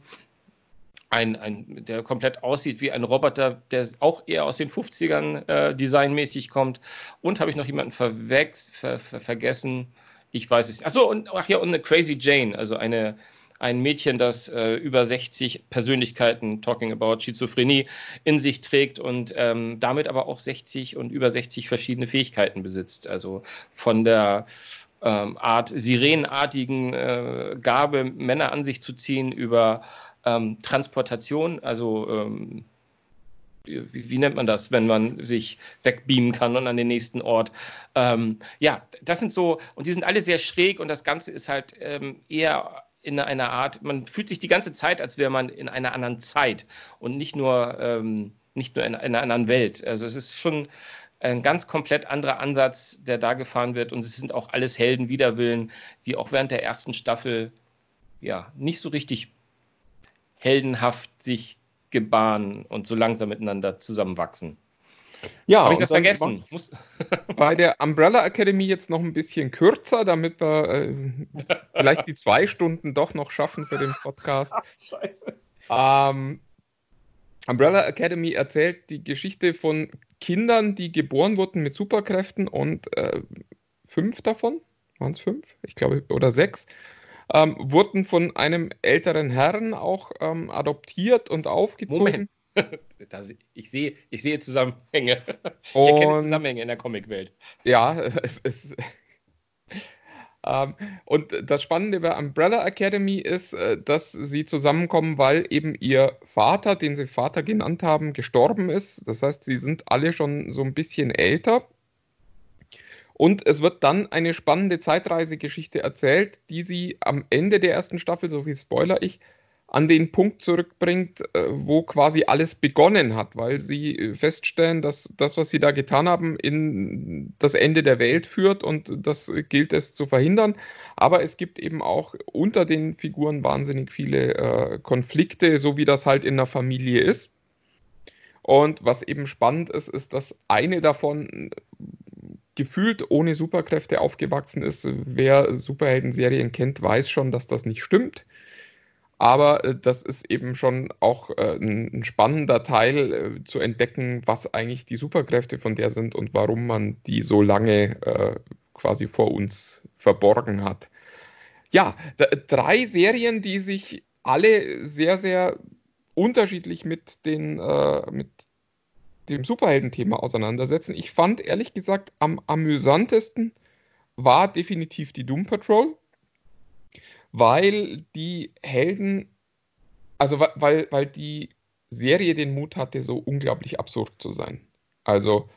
ein, ein, der komplett aussieht wie ein Roboter, der auch eher aus den 50ern äh, designmäßig kommt. Und habe ich noch jemanden ver, ver, vergessen? Ich weiß es nicht. Achso, und ach ja, und eine Crazy Jane, also eine, ein Mädchen, das äh, über 60 Persönlichkeiten, talking about Schizophrenie, in sich trägt und ähm, damit aber auch 60 und über 60 verschiedene Fähigkeiten besitzt. Also von der ähm, Art sirenenartigen äh, Gabe, Männer an sich zu ziehen, über ähm, Transportation, also ähm, wie, wie, nennt man das, wenn man sich wegbeamen kann und an den nächsten Ort. Ähm, ja, das sind so, und die sind alle sehr schräg und das Ganze ist halt ähm, eher in einer Art, man fühlt sich die ganze Zeit, als wäre man in einer anderen Zeit und nicht nur, ähm, nicht nur in, in einer anderen Welt. Also es ist schon ein ganz komplett anderer Ansatz, der da gefahren wird und es sind auch alles Helden Widerwillen, die auch während der ersten Staffel ja nicht so richtig heldenhaft sich gebahnen und so langsam miteinander zusammenwachsen. Ja, habe ich das vergessen? bei der Umbrella Academy jetzt noch ein bisschen kürzer, damit wir äh, vielleicht die zwei Stunden doch noch schaffen für den Podcast. Ach. Ähm, Umbrella Academy erzählt die Geschichte von Kindern, die geboren wurden mit Superkräften und äh, fünf davon, waren es fünf? Ich glaube, oder sechs, ähm, wurden von einem älteren Herrn auch ähm, adoptiert und aufgezogen. Moment. ich, sehe, ich sehe Zusammenhänge. Ich und, erkenne Zusammenhänge in der Comicwelt. Ja, es ist. Ähm, und das Spannende bei Umbrella Academy ist, äh, dass sie zusammenkommen, weil eben ihr Vater, den sie Vater genannt haben, gestorben ist. Das heißt, sie sind alle schon so ein bisschen älter. Und es wird dann eine spannende Zeitreisegeschichte erzählt, die sie am Ende der ersten Staffel, so viel Spoiler ich, an den Punkt zurückbringt, äh, wo quasi alles begonnen hat, weil sie äh, feststellen, dass das, was sie da getan haben, in das Ende der Welt führt und das gilt es zu verhindern. Aber es gibt eben auch unter den Figuren wahnsinnig viele äh, Konflikte, so wie das halt in der Familie ist. Und was eben spannend ist, ist, dass eine davon gefühlt ohne Superkräfte aufgewachsen ist. Wer Superhelden-Serien kennt, weiß schon, dass das nicht stimmt. Aber äh, das ist eben schon auch äh, ein, spannender Teil äh, zu entdecken, was eigentlich die Superkräfte von der sind und warum man die so lange quasi vor uns verborgen hat. Ja, drei Serien, die sich alle sehr, sehr unterschiedlich mit, den, mit dem Superhelden-Thema auseinandersetzen. Ich fand ehrlich gesagt am amüsantesten war definitiv die Doom Patrol, weil die Helden, also weil, weil die Serie den Mut hatte, so unglaublich absurd zu sein. Also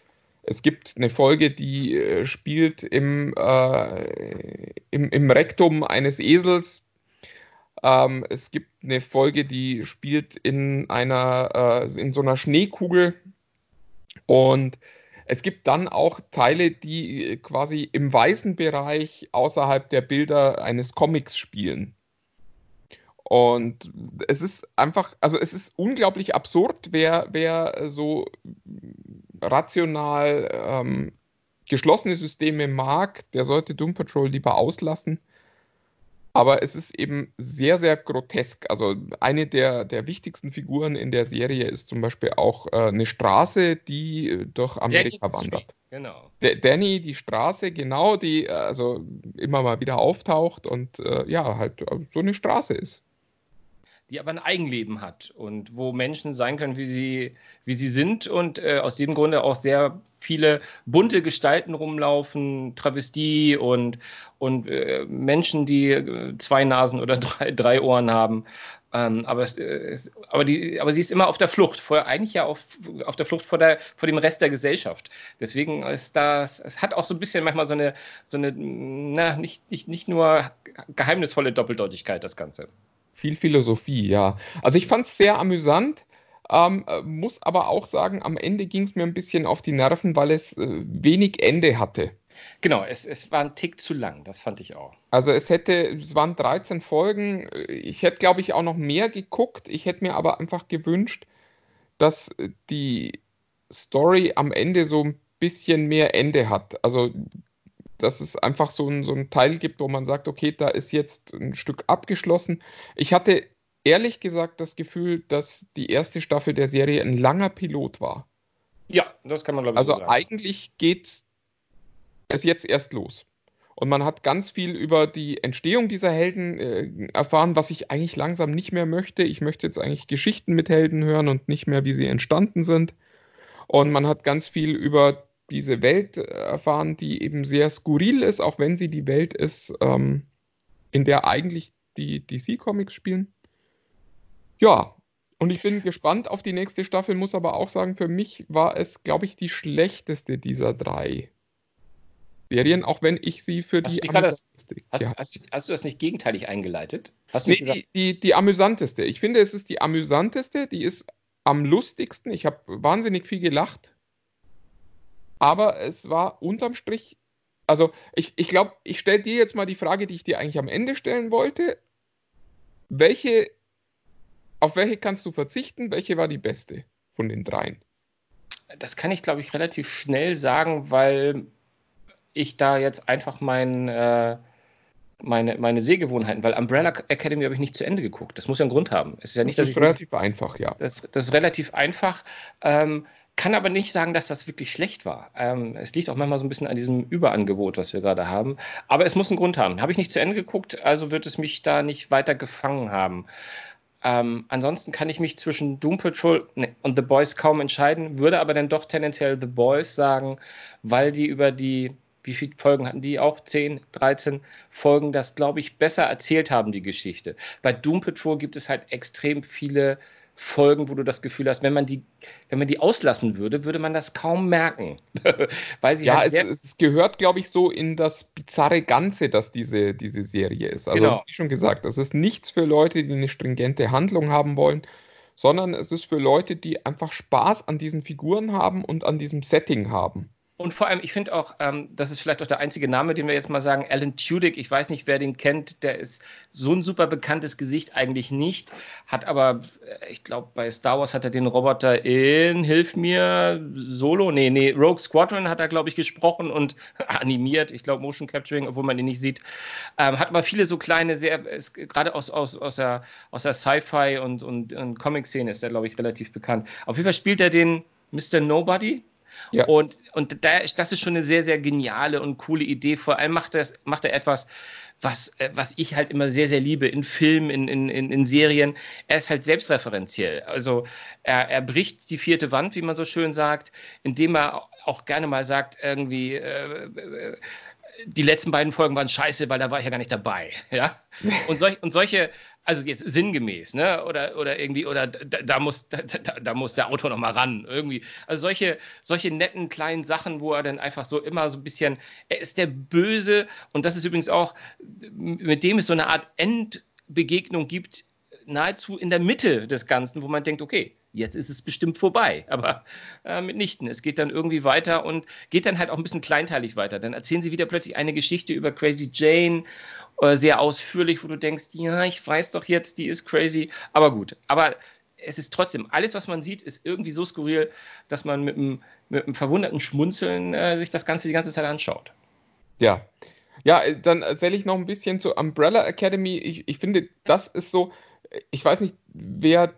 es gibt eine Folge, die äh, spielt im, äh, im, im Rektum eines Esels. Ähm, es gibt eine Folge, die spielt in einer äh, in so einer Schneekugel und es gibt dann auch Teile, die äh, quasi im weißen Bereich außerhalb der Bilder eines Comics spielen. Und es ist einfach, also es ist unglaublich absurd, wer, wer so rational ähm, geschlossene Systeme mag, der sollte Doom Patrol lieber auslassen. Aber es ist eben sehr, sehr grotesk. Also eine der, der wichtigsten Figuren in der Serie ist zum Beispiel auch äh, eine Straße, die äh, durch Amerika wandert. Genau. D Danny, die Straße, genau, die äh, also immer mal wieder auftaucht und äh, ja, halt äh, so eine Straße ist die aber ein Eigenleben hat und wo Menschen sein können, wie sie, wie sie sind und äh, aus diesem Grunde auch sehr viele bunte Gestalten rumlaufen, Travestie und, und äh, Menschen, die äh, zwei Nasen oder drei, drei Ohren haben. Ähm, aber, es, es, aber, die, aber sie ist immer auf der Flucht, vor, eigentlich ja auf, auf der Flucht vor, der, vor dem Rest der Gesellschaft. Deswegen ist das, es hat auch so ein bisschen manchmal so eine, so eine na, nicht, nicht, nicht nur geheimnisvolle Doppeldeutigkeit, das Ganze. Viel Philosophie, ja. Also ich fand es sehr amüsant, ähm, muss aber auch sagen, am Ende ging es mir ein bisschen auf die Nerven, weil es äh, wenig Ende hatte. Genau, es, es war ein Tick zu lang, das fand ich auch. Also es hätte, es waren 13 Folgen. Ich hätte, glaube ich, auch noch mehr geguckt. Ich hätte mir aber einfach gewünscht, dass die Story am Ende so ein bisschen mehr Ende hat. Also dass es einfach so ein, so ein Teil gibt, wo man sagt, okay, da ist jetzt ein Stück abgeschlossen. Ich hatte ehrlich gesagt das Gefühl, dass die erste Staffel der Serie ein langer Pilot war. Ja, das kann man glaube ich Also so sagen. eigentlich geht es jetzt erst los. Und man hat ganz viel über die Entstehung dieser Helden äh, erfahren, was ich eigentlich langsam nicht mehr möchte. Ich möchte jetzt eigentlich Geschichten mit Helden hören und nicht mehr, wie sie entstanden sind. Und man hat ganz viel über diese Welt äh, erfahren, die eben sehr skurril ist, auch wenn sie die Welt ist, ähm, in der eigentlich die DC-Comics spielen. Ja, und ich bin gespannt auf die nächste Staffel, muss aber auch sagen, für mich war es, glaube ich, die schlechteste dieser drei Serien, auch wenn ich sie für Hast die amüsanteste- Hast, ja. hast, du, hast du das nicht gegenteilig eingeleitet? Hast Nee, die, die, die amüsanteste. Ich finde, es ist die amüsanteste, die ist am lustigsten. Ich habe wahnsinnig viel gelacht. Aber es war unterm Strich, also ich, ich glaube, ich stelle dir jetzt mal die Frage, die ich dir eigentlich am Ende stellen wollte. Welche, auf welche kannst du verzichten? Welche war die beste von den dreien? das kann ich glaube ich relativ schnell sagen, weil ich da jetzt einfach mein, äh, meine, meine Sehgewohnheiten, weil Umbrella Academy habe ich nicht zu Ende geguckt. Das muss ja einen Grund haben. Es ist ja nicht, das dass ist relativ einfach, ja. Das, das ist relativ einfach. Ähm, kann aber nicht sagen, dass das wirklich schlecht war. Ähm, es liegt auch manchmal so ein bisschen an diesem Überangebot, was wir gerade haben. Aber es muss einen Grund haben. Habe ich nicht zu Ende geguckt, also wird es mich da nicht weiter gefangen haben. Ähm, ansonsten kann ich mich zwischen Doom Patrol und The Boys kaum entscheiden, würde aber dann doch tendenziell The Boys sagen, weil die über die, wie viele Folgen hatten die auch? 10, 13 Folgen, das glaube ich besser erzählt haben, die Geschichte. Bei Doom Patrol gibt es halt extrem viele Folgen, wo du das Gefühl hast, wenn man die, wenn man die auslassen würde, würde man das kaum merken. weil sie Ja, halt es, es gehört, glaube ich, so in das bizarre Ganze, dass diese, diese Serie ist. Also, Genau. wie schon gesagt, das ist nichts für Leute, die eine stringente Handlung haben wollen, sondern es ist für Leute, die einfach Spaß an diesen Figuren haben und an diesem Setting haben. Und vor allem, ich finde auch, ähm, das ist vielleicht auch der einzige Name, den wir jetzt mal sagen, Alan Tudyk, ich weiß nicht, wer den kennt, der ist so ein super bekanntes Gesicht eigentlich nicht, hat aber, äh, ich glaube, bei Star Wars hat er den Roboter in, hilf mir, Solo, nee, nee, Rogue Squadron hat er, glaube ich, gesprochen und animiert, ich glaube Motion Capturing, obwohl man ihn nicht sieht, ähm, hat aber viele so kleine, sehr, gerade aus, aus, aus der, aus der Sci-Fi und, und, und Comic-Szene ist er, glaube ich, relativ bekannt. Auf jeden Fall spielt er den Mr. Nobody, Ja. und, und da, das ist schon eine sehr, sehr geniale und coole Idee. Vor allem macht, das, macht er etwas, was, äh, was ich halt immer sehr, sehr liebe in Filmen, in, in, in, in Serien. Er ist halt selbstreferenziell. Also er, er bricht die vierte Wand, wie man so schön sagt, indem er auch gerne mal sagt, irgendwie, äh, äh, die letzten beiden Folgen waren scheiße, weil da war ich ja gar nicht dabei. Ja? Und, solch, und solche, also jetzt sinngemäß, ne? Oder, oder irgendwie, oder da, da muss, da, da, muss der Autor noch mal ran. Irgendwie. Also solche, solche netten kleinen Sachen, wo er dann einfach so immer so ein bisschen, er ist der Böse und das ist übrigens auch, mit dem es so eine Art Endbegegnung gibt, nahezu in der Mitte des Ganzen, wo man denkt, okay, jetzt ist es bestimmt vorbei. Aber äh, mitnichten. Es geht dann irgendwie weiter und geht dann halt auch ein bisschen kleinteilig weiter. Dann erzählen sie wieder plötzlich eine Geschichte über Crazy Jane, äh, sehr ausführlich, wo du denkst, ja, ich weiß doch jetzt, die ist crazy. Aber gut. Aber es ist trotzdem, alles, was man sieht, ist irgendwie so skurril, dass man mit einem, mit einem verwunderten Schmunzeln äh, sich das Ganze die ganze Zeit anschaut. Ja. Ja, äh, dann erzähle ich noch ein bisschen zur Umbrella Academy. Ich, ich finde, das ist so, ich weiß nicht, wer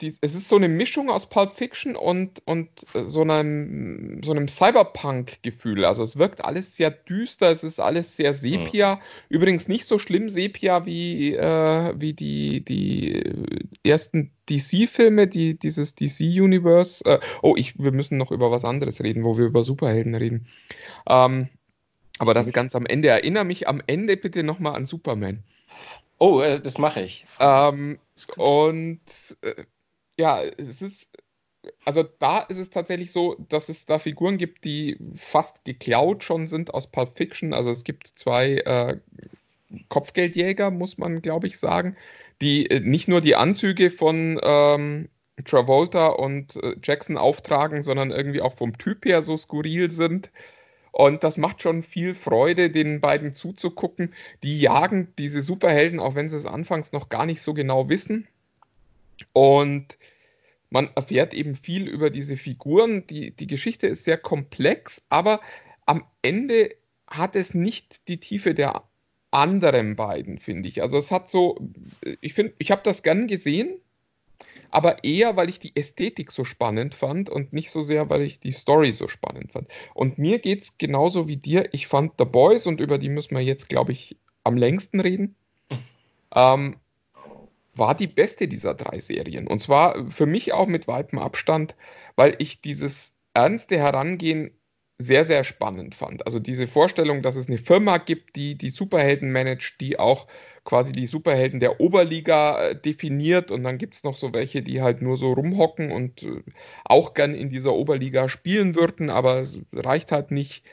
die, es ist so eine Mischung aus Pulp Fiction und, und äh, so einem, so einem Cyberpunk-Gefühl. Also es wirkt alles sehr düster, es ist alles sehr Sepia. Übrigens nicht so schlimm Sepia wie, äh, wie die, die ersten DC-Filme, die, dieses DC-Universe. Äh, oh, ich, wir müssen noch über was anderes reden, wo wir über Superhelden reden. Ähm, aber das ganz am Ende. Erinnere mich am Ende bitte nochmal an Superman. Oh, äh, das mache ich. Ähm, und äh, ja, es ist, also da ist es tatsächlich so, dass es da Figuren gibt, die fast geklaut schon sind aus Pulp Fiction. Also es gibt zwei äh, Kopfgeldjäger, muss man glaube ich sagen, die äh, nicht nur die Anzüge von ähm, Travolta und äh, Jackson auftragen, sondern irgendwie auch vom Typ her so skurril sind. Und das macht schon viel Freude, den beiden zuzugucken. Die jagen diese Superhelden, auch wenn sie es anfangs noch gar nicht so genau wissen. Und man erfährt eben viel über diese Figuren. Die, die Geschichte ist sehr komplex, aber am Ende hat es nicht die Tiefe der anderen beiden, finde ich. Also es hat so, ich finde, ich habe das gern gesehen, aber eher, weil ich die Ästhetik so spannend fand und nicht so sehr, weil ich die Story so spannend fand. Und mir geht es genauso wie dir. Ich fand The Boys, und über die müssen wir jetzt, glaube ich, am längsten reden, ähm, war die beste dieser drei Serien. Und zwar für mich auch mit weitem Abstand, weil ich dieses ernste Herangehen sehr, sehr spannend fand. Also diese Vorstellung, dass es eine Firma gibt, die die Superhelden managt, die auch quasi die Superhelden der Oberliga äh, definiert und dann gibt es noch so welche, die halt nur so rumhocken und äh, auch gern in dieser Oberliga spielen würden, aber es reicht halt nicht.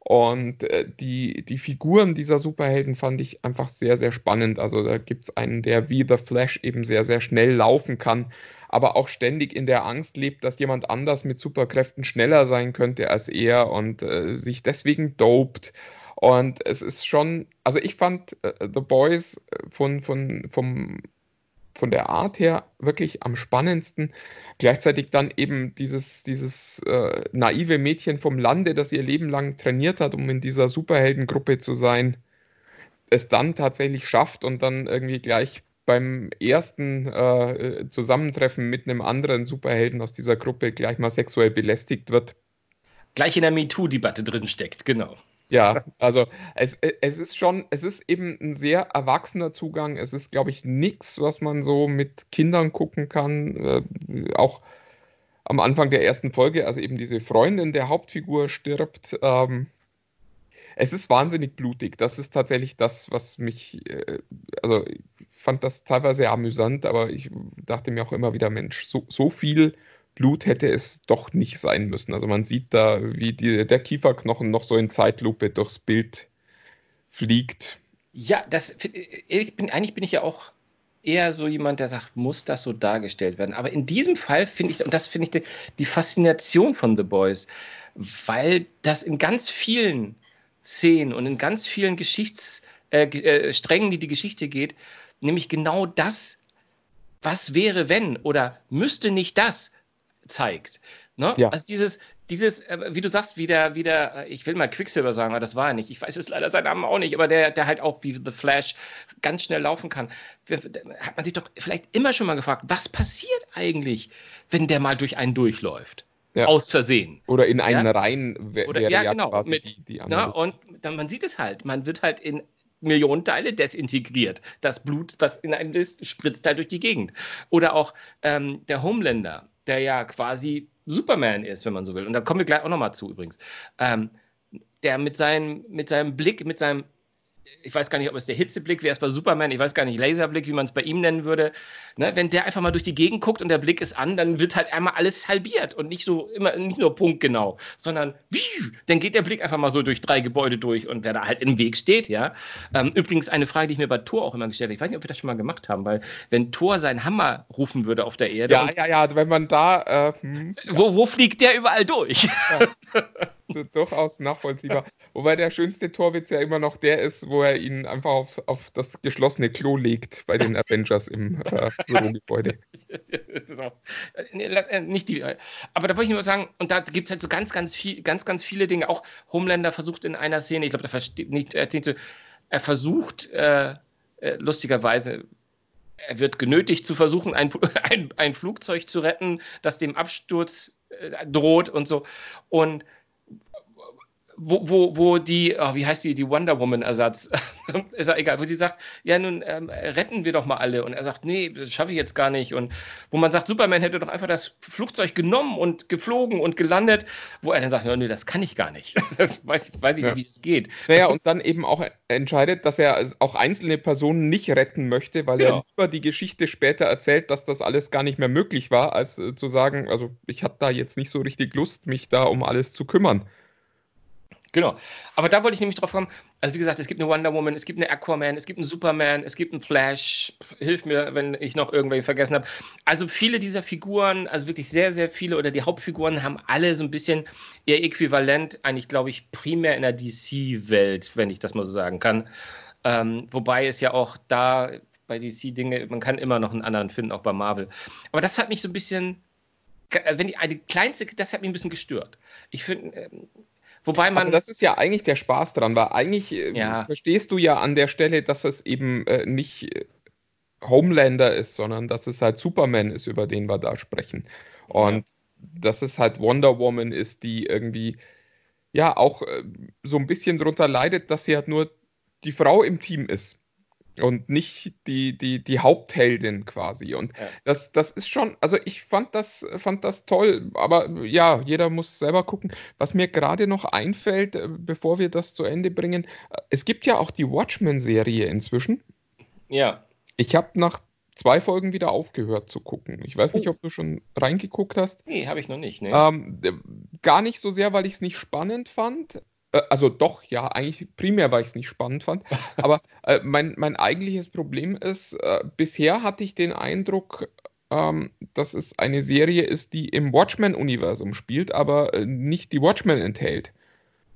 Und äh, die, die Figuren dieser Superhelden fand ich einfach sehr, sehr spannend. Also da gibt es einen, der wie The Flash eben sehr, sehr schnell laufen kann aber auch ständig in der Angst lebt, dass jemand anders mit Superkräften schneller sein könnte als er und äh, sich deswegen dopt. Und es ist schon, also ich fand äh, The Boys äh, von, von, vom, von der Art her wirklich am spannendsten. Gleichzeitig dann eben dieses, dieses äh, naive Mädchen vom Lande, das ihr Leben lang trainiert hat, um in dieser Superheldengruppe zu sein, es dann tatsächlich schafft und dann irgendwie gleich beim ersten äh, Zusammentreffen mit einem anderen Superhelden aus dieser Gruppe gleich mal sexuell belästigt wird. Gleich in der MeToo-Debatte drin steckt, genau. Ja, also es, es ist schon, es ist eben ein sehr erwachsener Zugang. Es ist, glaube ich, nichts, was man so mit Kindern gucken kann. Äh, auch am Anfang der ersten Folge, also eben diese Freundin der Hauptfigur stirbt. Ähm, es ist wahnsinnig blutig. Das ist tatsächlich das, was mich, äh, also ich fand das teilweise amüsant, aber ich dachte mir auch immer wieder, Mensch, so, so viel Blut hätte es doch nicht sein müssen. Also man sieht da, wie die, der Kieferknochen noch so in Zeitlupe durchs Bild fliegt. Ja, das ich bin, eigentlich bin ich ja auch eher so jemand, der sagt, muss das so dargestellt werden. Aber in diesem Fall finde ich, und das finde ich die, die, Faszination von The Boys, weil das in ganz vielen Szenen und in ganz vielen Geschichtssträngen, äh, äh, die die Geschichte geht, nämlich genau das, was wäre wenn oder müsste nicht das zeigt. Ne? Ja. Also dieses, dieses, äh, wie du sagst, wie der, wie der, ich will mal Quicksilver sagen, aber das war er nicht. Ich weiß es leider seinen Namen auch nicht, aber der, der halt auch wie The Flash ganz schnell laufen kann. Hat man sich doch vielleicht immer schon mal gefragt, was passiert eigentlich, wenn der mal durch einen durchläuft? Ja. Aus Versehen. Oder in einen ja? rein Oder, ja, ja genau. Mit, die na, und dann, man sieht es halt. Man wird halt in Millionen Teile desintegriert. Das Blut, was in einem ist, spritzt halt durch die Gegend. Oder auch ähm, der Homelander, der ja quasi Superman ist, wenn man so will. Und da kommen wir gleich auch nochmal zu übrigens. Ähm, der mit seinem, mit seinem Blick, mit seinem ich weiß gar nicht, ob es der Hitzeblick wäre, es bei Superman, ich weiß gar nicht, Laserblick, wie man es bei ihm nennen würde. Ne, wenn der einfach mal durch die Gegend guckt und der Blick ist an, dann wird halt einmal alles halbiert und nicht so immer nicht nur punktgenau, sondern wie, dann geht der Blick einfach mal so durch drei Gebäude durch und wer da halt im Weg steht, ja. Ähm, übrigens eine Frage, die ich mir bei Thor auch immer gestellt habe. Ich weiß nicht, ob wir das schon mal gemacht haben, weil wenn Thor seinen Hammer rufen würde auf der Erde. Ja, ja, ja, wenn man da. Äh, hm, wo, wo fliegt der überall durch? Ja. durchaus nachvollziehbar. Wobei der schönste Torwitz ja immer noch der ist, wo er ihn einfach auf, auf das geschlossene Klo legt bei den Avengers im äh, Bürogebäude. Äh, nicht die, aber da wollte ich nur sagen, und da gibt es halt so ganz, ganz viel, ganz, ganz viele Dinge. Auch Homelander versucht in einer Szene, ich glaube, da versteht nicht, er versucht äh, äh, lustigerweise er wird genötigt zu versuchen, ein, ein, ein Flugzeug zu retten, das dem Absturz äh, droht und so. Und wo, wo, wo die, oh, wie heißt die, die Wonder Woman-Ersatz, ist ja egal, wo sie sagt, ja, nun ähm, retten wir doch mal alle. Und er sagt, nee, das schaffe ich jetzt gar nicht. Und wo man sagt, Superman hätte doch einfach das Flugzeug genommen und geflogen und gelandet, wo er dann sagt, ja, nee, das kann ich gar nicht. das weiß, weiß ich ja. nicht, wie das geht. Naja, und dann eben auch entscheidet, dass er auch einzelne Personen nicht retten möchte, weil genau. er lieber die Geschichte später erzählt, dass das alles gar nicht mehr möglich war, als äh, zu sagen, also ich habe da jetzt nicht so richtig Lust, mich da um alles zu kümmern. Genau. Aber da wollte ich nämlich drauf kommen. Also, wie gesagt, es gibt eine Wonder Woman, es gibt eine Aquaman, es gibt einen Superman, es gibt einen Flash. Hilf mir, wenn ich noch irgendwelche vergessen habe. Also, viele dieser Figuren, also wirklich sehr, sehr viele oder die Hauptfiguren haben alle so ein bisschen ihr Äquivalent, eigentlich, glaube ich, primär in der DC-Welt, wenn ich das mal so sagen kann. Ähm, wobei es ja auch da bei DC Dinge, man kann immer noch einen anderen finden, auch bei Marvel. Aber das hat mich so ein bisschen, wenn die, die kleinste, das hat mich ein bisschen gestört. Ich finde, ähm, Wobei man. Aber das ist ja eigentlich der Spaß dran, weil eigentlich äh, Ja. verstehst du ja an der Stelle, dass es eben äh, nicht äh, Homelander ist, sondern dass es halt Superman ist, über den wir da sprechen. Und dass es halt Wonder Woman ist, die irgendwie ja auch äh, so ein bisschen drunter leidet, dass sie halt nur die Frau im Team ist und nicht die, die, die Hauptheldin quasi. Und Ja. das, das ist schon, also ich fand das, fand das toll, aber ja, jeder muss selber gucken. Was mir gerade noch einfällt, äh, bevor wir das zu Ende bringen, äh, es gibt ja auch die Watchmen-Serie inzwischen. ja. Ich habe nach zwei Folgen wieder aufgehört zu gucken. Ich weiß nicht, Oh. ob du schon reingeguckt hast. Nee, habe ich noch nicht. Ne? Ähm, äh, gar nicht so sehr, weil ich es nicht spannend fand. Äh, also doch, ja, eigentlich primär, weil ich es nicht spannend fand. Aber äh, mein, mein eigentliches Problem ist, äh, bisher hatte ich den Eindruck, ähm, dass es eine Serie ist, die im Watchmen-Universum spielt, aber äh, nicht die Watchmen enthält.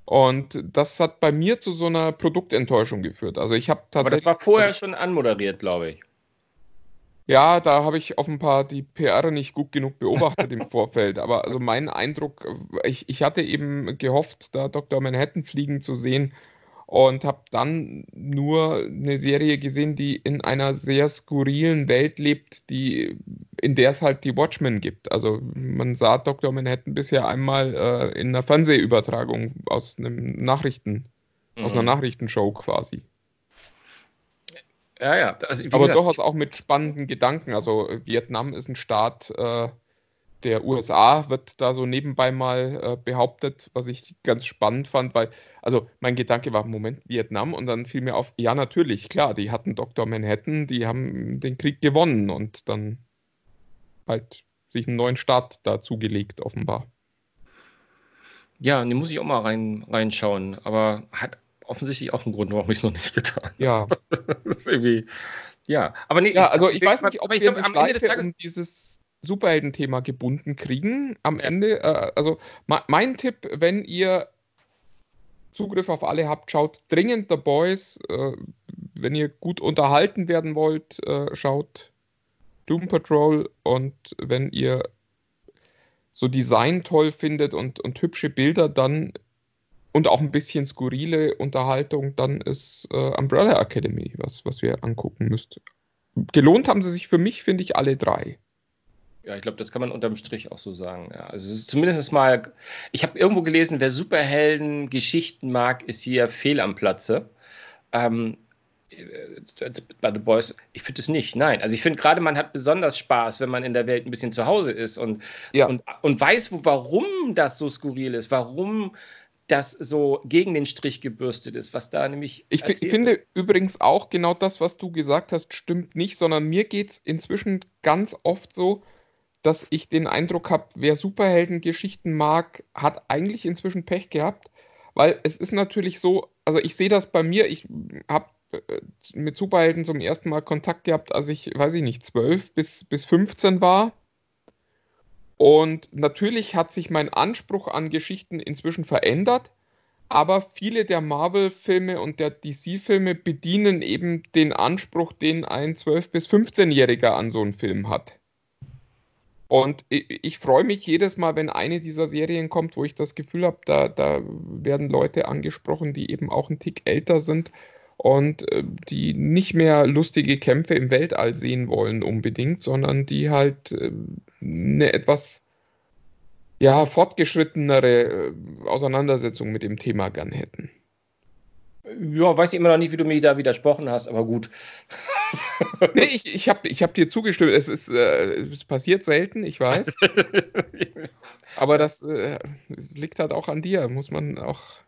Und das hat bei mir zu so einer Produktenttäuschung geführt. Also ich habe Aber tatsächlich. das war vorher schon anmoderiert, glaube ich. Ja, da habe ich offenbar die PR nicht gut genug beobachtet im Vorfeld. Aber also mein Eindruck, ich, ich hatte eben gehofft, da Dr. Manhattan fliegen zu sehen und habe dann nur eine Serie gesehen, die in einer sehr skurrilen Welt lebt, die, in der es halt die Watchmen gibt. Also man sah Dr. Manhattan bisher einmal äh, in einer Fernsehübertragung aus einem Nachrichten, aus einer Mhm. Nachrichtenshow quasi. Ja, ja. Also, Aber gesagt, durchaus auch mit spannenden Gedanken. Also äh, Vietnam ist ein Staat äh, der USA, wird da so nebenbei mal äh, behauptet, was ich ganz spannend fand, weil, also mein Gedanke war, Moment, Vietnam und dann fiel mir auf, ja natürlich, klar, die hatten Dr. Manhattan, die haben den Krieg gewonnen und dann halt sich einen neuen Staat da zugelegt, offenbar. Ja, den muss ich auch mal rein, reinschauen. Aber hat offensichtlich auch einen Grund, warum ich es noch nicht getan Ja, Das ist irgendwie. Ja, aber nee, ja also ich weiß nicht, ob ich wir am Ende des Tages. um dieses Superhelden-Thema gebunden kriegen. Am Ende, äh, also mein Tipp, wenn ihr Zugriff auf alle habt, schaut dringend The Boys. Äh, wenn ihr gut unterhalten werden wollt, äh, schaut Doom Patrol. Und wenn ihr so Design toll findet und, und hübsche Bilder, dann und auch ein bisschen skurrile Unterhaltung, dann ist äh, Umbrella Academy was, was wir angucken müsst. Gelohnt haben sie sich für mich, finde ich, alle drei. Ja, ich glaube, das kann man unterm Strich auch so sagen. Ja, also zumindest mal, ich habe irgendwo gelesen, wer Superhelden-Geschichten mag, ist hier fehl am Platze. Ähm, äh, bei The Boys, ich finde es nicht, nein. Also ich finde gerade, man hat besonders Spaß, wenn man in der Welt ein bisschen zu Hause ist und, Ja. und, und weiß, wo, warum das so skurril ist, warum das so gegen den Strich gebürstet ist, was da nämlich. Ich finde übrigens auch genau das, was du gesagt hast, stimmt nicht, sondern mir geht es inzwischen ganz oft so, dass ich den Eindruck habe, wer Superheldengeschichten mag, hat eigentlich inzwischen Pech gehabt, weil es ist natürlich so, also ich sehe das bei mir, ich habe mit Superhelden zum ersten Mal Kontakt gehabt, als ich, weiß ich nicht, 12 bis, bis 15 war. Und natürlich hat sich mein Anspruch an Geschichten inzwischen verändert, aber viele der Marvel-Filme und der DC-Filme bedienen eben den Anspruch, den ein 12- bis 15-Jähriger an so einen Film hat. Und ich, freue mich jedes Mal, wenn eine dieser Serien kommt, wo ich das Gefühl habe, da, da werden Leute angesprochen, die eben auch ein Tick älter sind und äh, die nicht mehr lustige Kämpfe im Weltall sehen wollen unbedingt, sondern die halt äh, eine etwas ja, fortgeschrittenere äh, Auseinandersetzung mit dem Thema gern hätten. Ja, weiß ich immer noch nicht, wie du mir da widersprochen hast, aber gut. Nee, ich, ich habe ich hab dir zugestimmt. Es, ist, äh, es passiert selten, ich weiß. Aber das äh, es liegt halt auch an dir, muss man auch.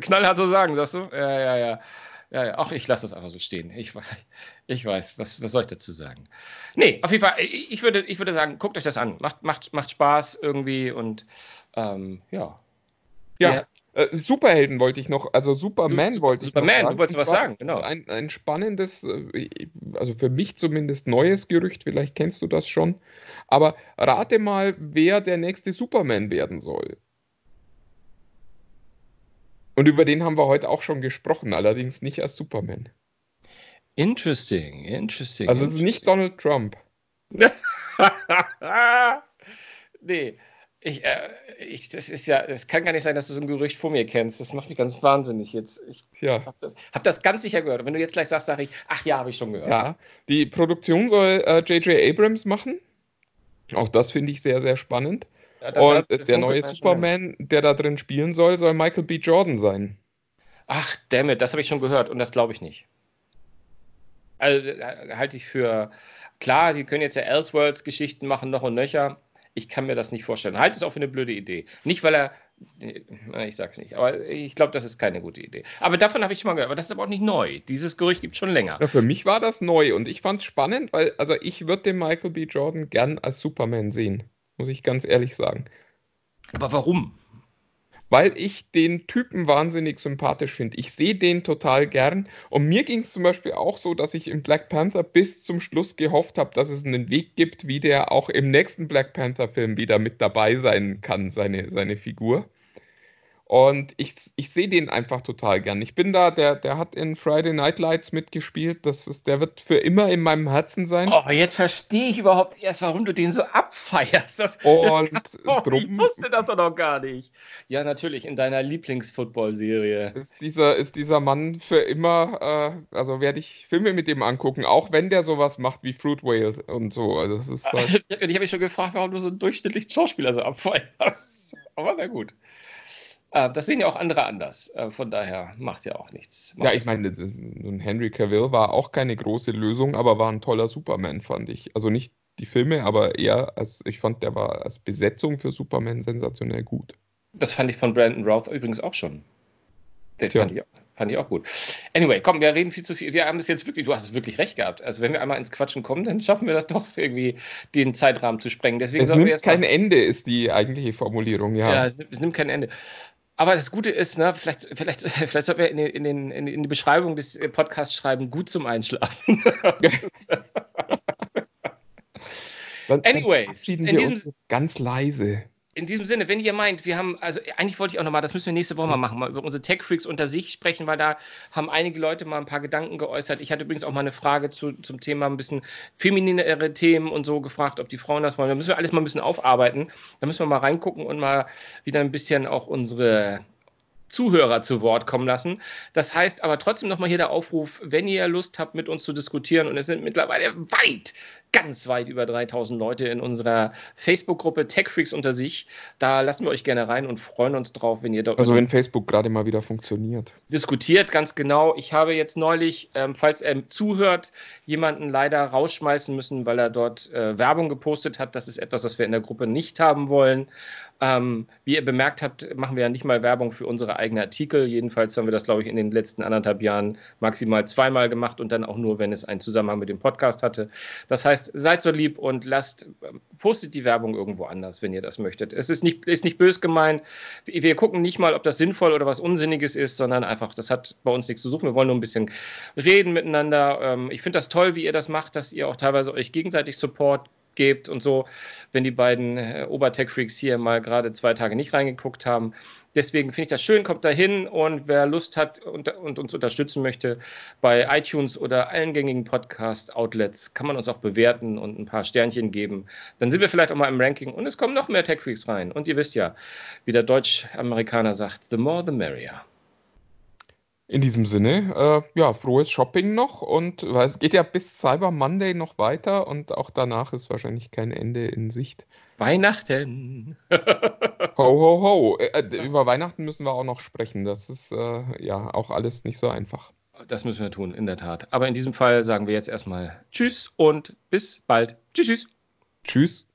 Knallhart so sagen, sagst du? Ja, ja, ja. Ja, ja. Ach, ich lasse das einfach so stehen. Ich, ich weiß, was, was soll ich dazu sagen? Nee, auf jeden Fall, ich würde, ich würde sagen, guckt euch das an. Macht, macht, macht Spaß irgendwie und ähm, ja. Ja, Ja. Äh, Superhelden wollte ich noch, also Superman Su- wollte ich noch Superman, sagen. du wolltest was sagen, genau. Ein, ein spannendes, äh, also für mich zumindest neues Gerücht, vielleicht kennst du das schon. Aber rate mal, wer der nächste Superman werden soll. Und über den haben wir heute auch schon gesprochen, allerdings nicht als Superman. Interesting, interesting. Also es ist nicht Donald Trump. nee. Ich, äh, ich, das ist ja, es kann gar nicht sein, dass du so ein Gerücht vor mir kennst. Das macht mich ganz wahnsinnig jetzt. Ich ja. habe das, hab das, ganz sicher gehört. Und wenn du jetzt gleich sagst, sage ich, ach ja, habe ich schon gehört. Ja, die Produktion soll J.J. Äh, Abrams machen. Auch das finde ich sehr, sehr spannend. Ja, Und der neue Superman, der da drin spielen soll, soll Michael B. Jordan sein. Ach, dammit, das habe ich schon gehört und das glaube ich nicht. Also äh, halte ich für klar, die können jetzt ja Elseworlds-Geschichten machen, noch und nöcher. Ich kann mir das nicht vorstellen. Halte es auch für eine blöde Idee. Nicht, weil er. Ich sag's nicht, aber ich glaube, das ist keine gute Idee. Aber davon habe ich schon mal gehört. Aber das ist aber auch nicht neu. Dieses Gerücht gibt es schon länger. Ja, für mich war das neu und ich fand es spannend, weil also ich würde den Michael B. Jordan gern als Superman sehen. Muss ich ganz ehrlich sagen. Aber warum? weil ich den Typen wahnsinnig sympathisch finde. Ich sehe den total gern. Und mir ging es zum Beispiel auch so, dass ich im Black Panther bis zum Schluss gehofft habe, dass es einen Weg gibt, wie der auch im nächsten Black Panther-Film wieder mit dabei sein kann, seine, seine Figur. Und ich, ich sehe den einfach total gern. Ich bin da, der, der hat in Friday Night Lights mitgespielt. Das ist, der wird für immer in meinem Herzen sein. Oh, jetzt verstehe ich überhaupt erst, warum du den so abfeierst. Das, Und das oh, drum, ich wusste das doch noch gar nicht. Ja, natürlich, in deiner Lieblings-Football-Serie. Ist dieser, ist dieser Mann für immer, äh, also werde ich Filme mit dem angucken, auch wenn der sowas macht wie Fruit Whale und so. Also das ist halt ich habe mich schon gefragt, warum du so einen durchschnittlichen Schauspieler so abfeierst. Aber na gut. Äh, das sehen ja auch andere anders. Äh, von daher macht ja auch nichts. Macht ja, ich meine, Henry Cavill war auch keine große Lösung, aber war ein toller Superman, fand ich. Also nicht die Filme, aber eher als ich fand, der war als Besetzung für Superman sensationell gut. Das fand ich von Brandon Routh übrigens auch schon. Den fand ich, fand ich, auch gut. Anyway, komm, wir reden viel zu viel. Wir haben das jetzt wirklich, du hast es wirklich recht gehabt. Also wenn wir einmal ins Quatschen kommen, dann schaffen wir das doch irgendwie, den Zeitrahmen zu sprengen. Deswegen es nimmt kein Ende, ist die eigentliche Formulierung, ja. Ja, es, es nimmt kein Ende. Aber das Gute ist, ne, vielleicht, vielleicht, vielleicht sollten wir in, den, in, den, in die Beschreibung des Podcasts schreiben, gut zum Einschlafen. Anyways, in diesem, ganz leise in diesem Sinne, wenn ihr meint, wir haben, also eigentlich wollte ich auch nochmal, das müssen wir nächste Woche mal machen, mal über unsere Tech-Freaks unter sich sprechen, weil da haben einige Leute mal ein paar Gedanken geäußert. Ich hatte übrigens auch mal eine Frage zu, zum Thema ein bisschen femininere Themen und so gefragt, ob die Frauen das wollen. Da müssen wir alles mal ein bisschen aufarbeiten. Da müssen wir mal reingucken und mal wieder ein bisschen auch unsere Zuhörer zu Wort kommen lassen. Das heißt aber trotzdem nochmal hier der Aufruf, wenn ihr Lust habt, mit uns zu diskutieren, und es sind mittlerweile weit, ganz weit über 3000 Leute in unserer Facebook-Gruppe TechFreaks unter sich. Da lassen wir euch gerne rein und freuen uns drauf, wenn ihr dort. Also, wenn Facebook gerade mal wieder funktioniert. Diskutiert, ganz genau. Ich habe jetzt neulich, ähm, falls er zuhört, jemanden leider rausschmeißen müssen, weil er dort äh, Werbung gepostet hat. Das ist etwas, was wir in der Gruppe nicht haben wollen. Ähm, wie ihr bemerkt habt, machen wir ja nicht mal Werbung für unsere eigenen Artikel. Jedenfalls haben wir das, glaube ich, in den letzten anderthalb Jahren maximal zweimal gemacht und dann auch nur, wenn es einen Zusammenhang mit dem Podcast hatte. Das heißt, seid so lieb und lasst, postet die Werbung irgendwo anders, wenn ihr das möchtet. Es ist nicht, ist nicht bös gemeint. Wir gucken nicht mal, ob das sinnvoll oder was Unsinniges ist, sondern einfach, das hat bei uns nichts zu suchen. Wir wollen nur ein bisschen reden miteinander. Ähm, ich finde das toll, wie ihr das macht, dass ihr auch teilweise euch gegenseitig Support gebt und so, wenn die beiden äh, Obertech-Freaks hier mal gerade zwei Tage nicht reingeguckt haben. Deswegen finde ich das schön, kommt da hin und wer Lust hat und, und, uns unterstützen möchte, bei iTunes oder allen gängigen Podcast-Outlets kann man uns auch bewerten und ein paar Sternchen geben. Dann sind wir vielleicht auch mal im Ranking und es kommen noch mehr Tech-Freaks rein. Und ihr wisst ja, wie der Deutsch-Amerikaner sagt, the more the merrier. In diesem Sinne, äh, ja, frohes Shopping noch und weil es geht ja bis Cyber Monday noch weiter und auch danach ist wahrscheinlich kein Ende in Sicht. Weihnachten. ho, ho, ho. Äh, äh, über Weihnachten müssen wir auch noch sprechen. Das ist äh, ja auch alles nicht so einfach. Das müssen wir tun, in der Tat. Aber in diesem Fall sagen wir jetzt erstmal Tschüss und bis bald. Tschüss, tschüss. Tschüss.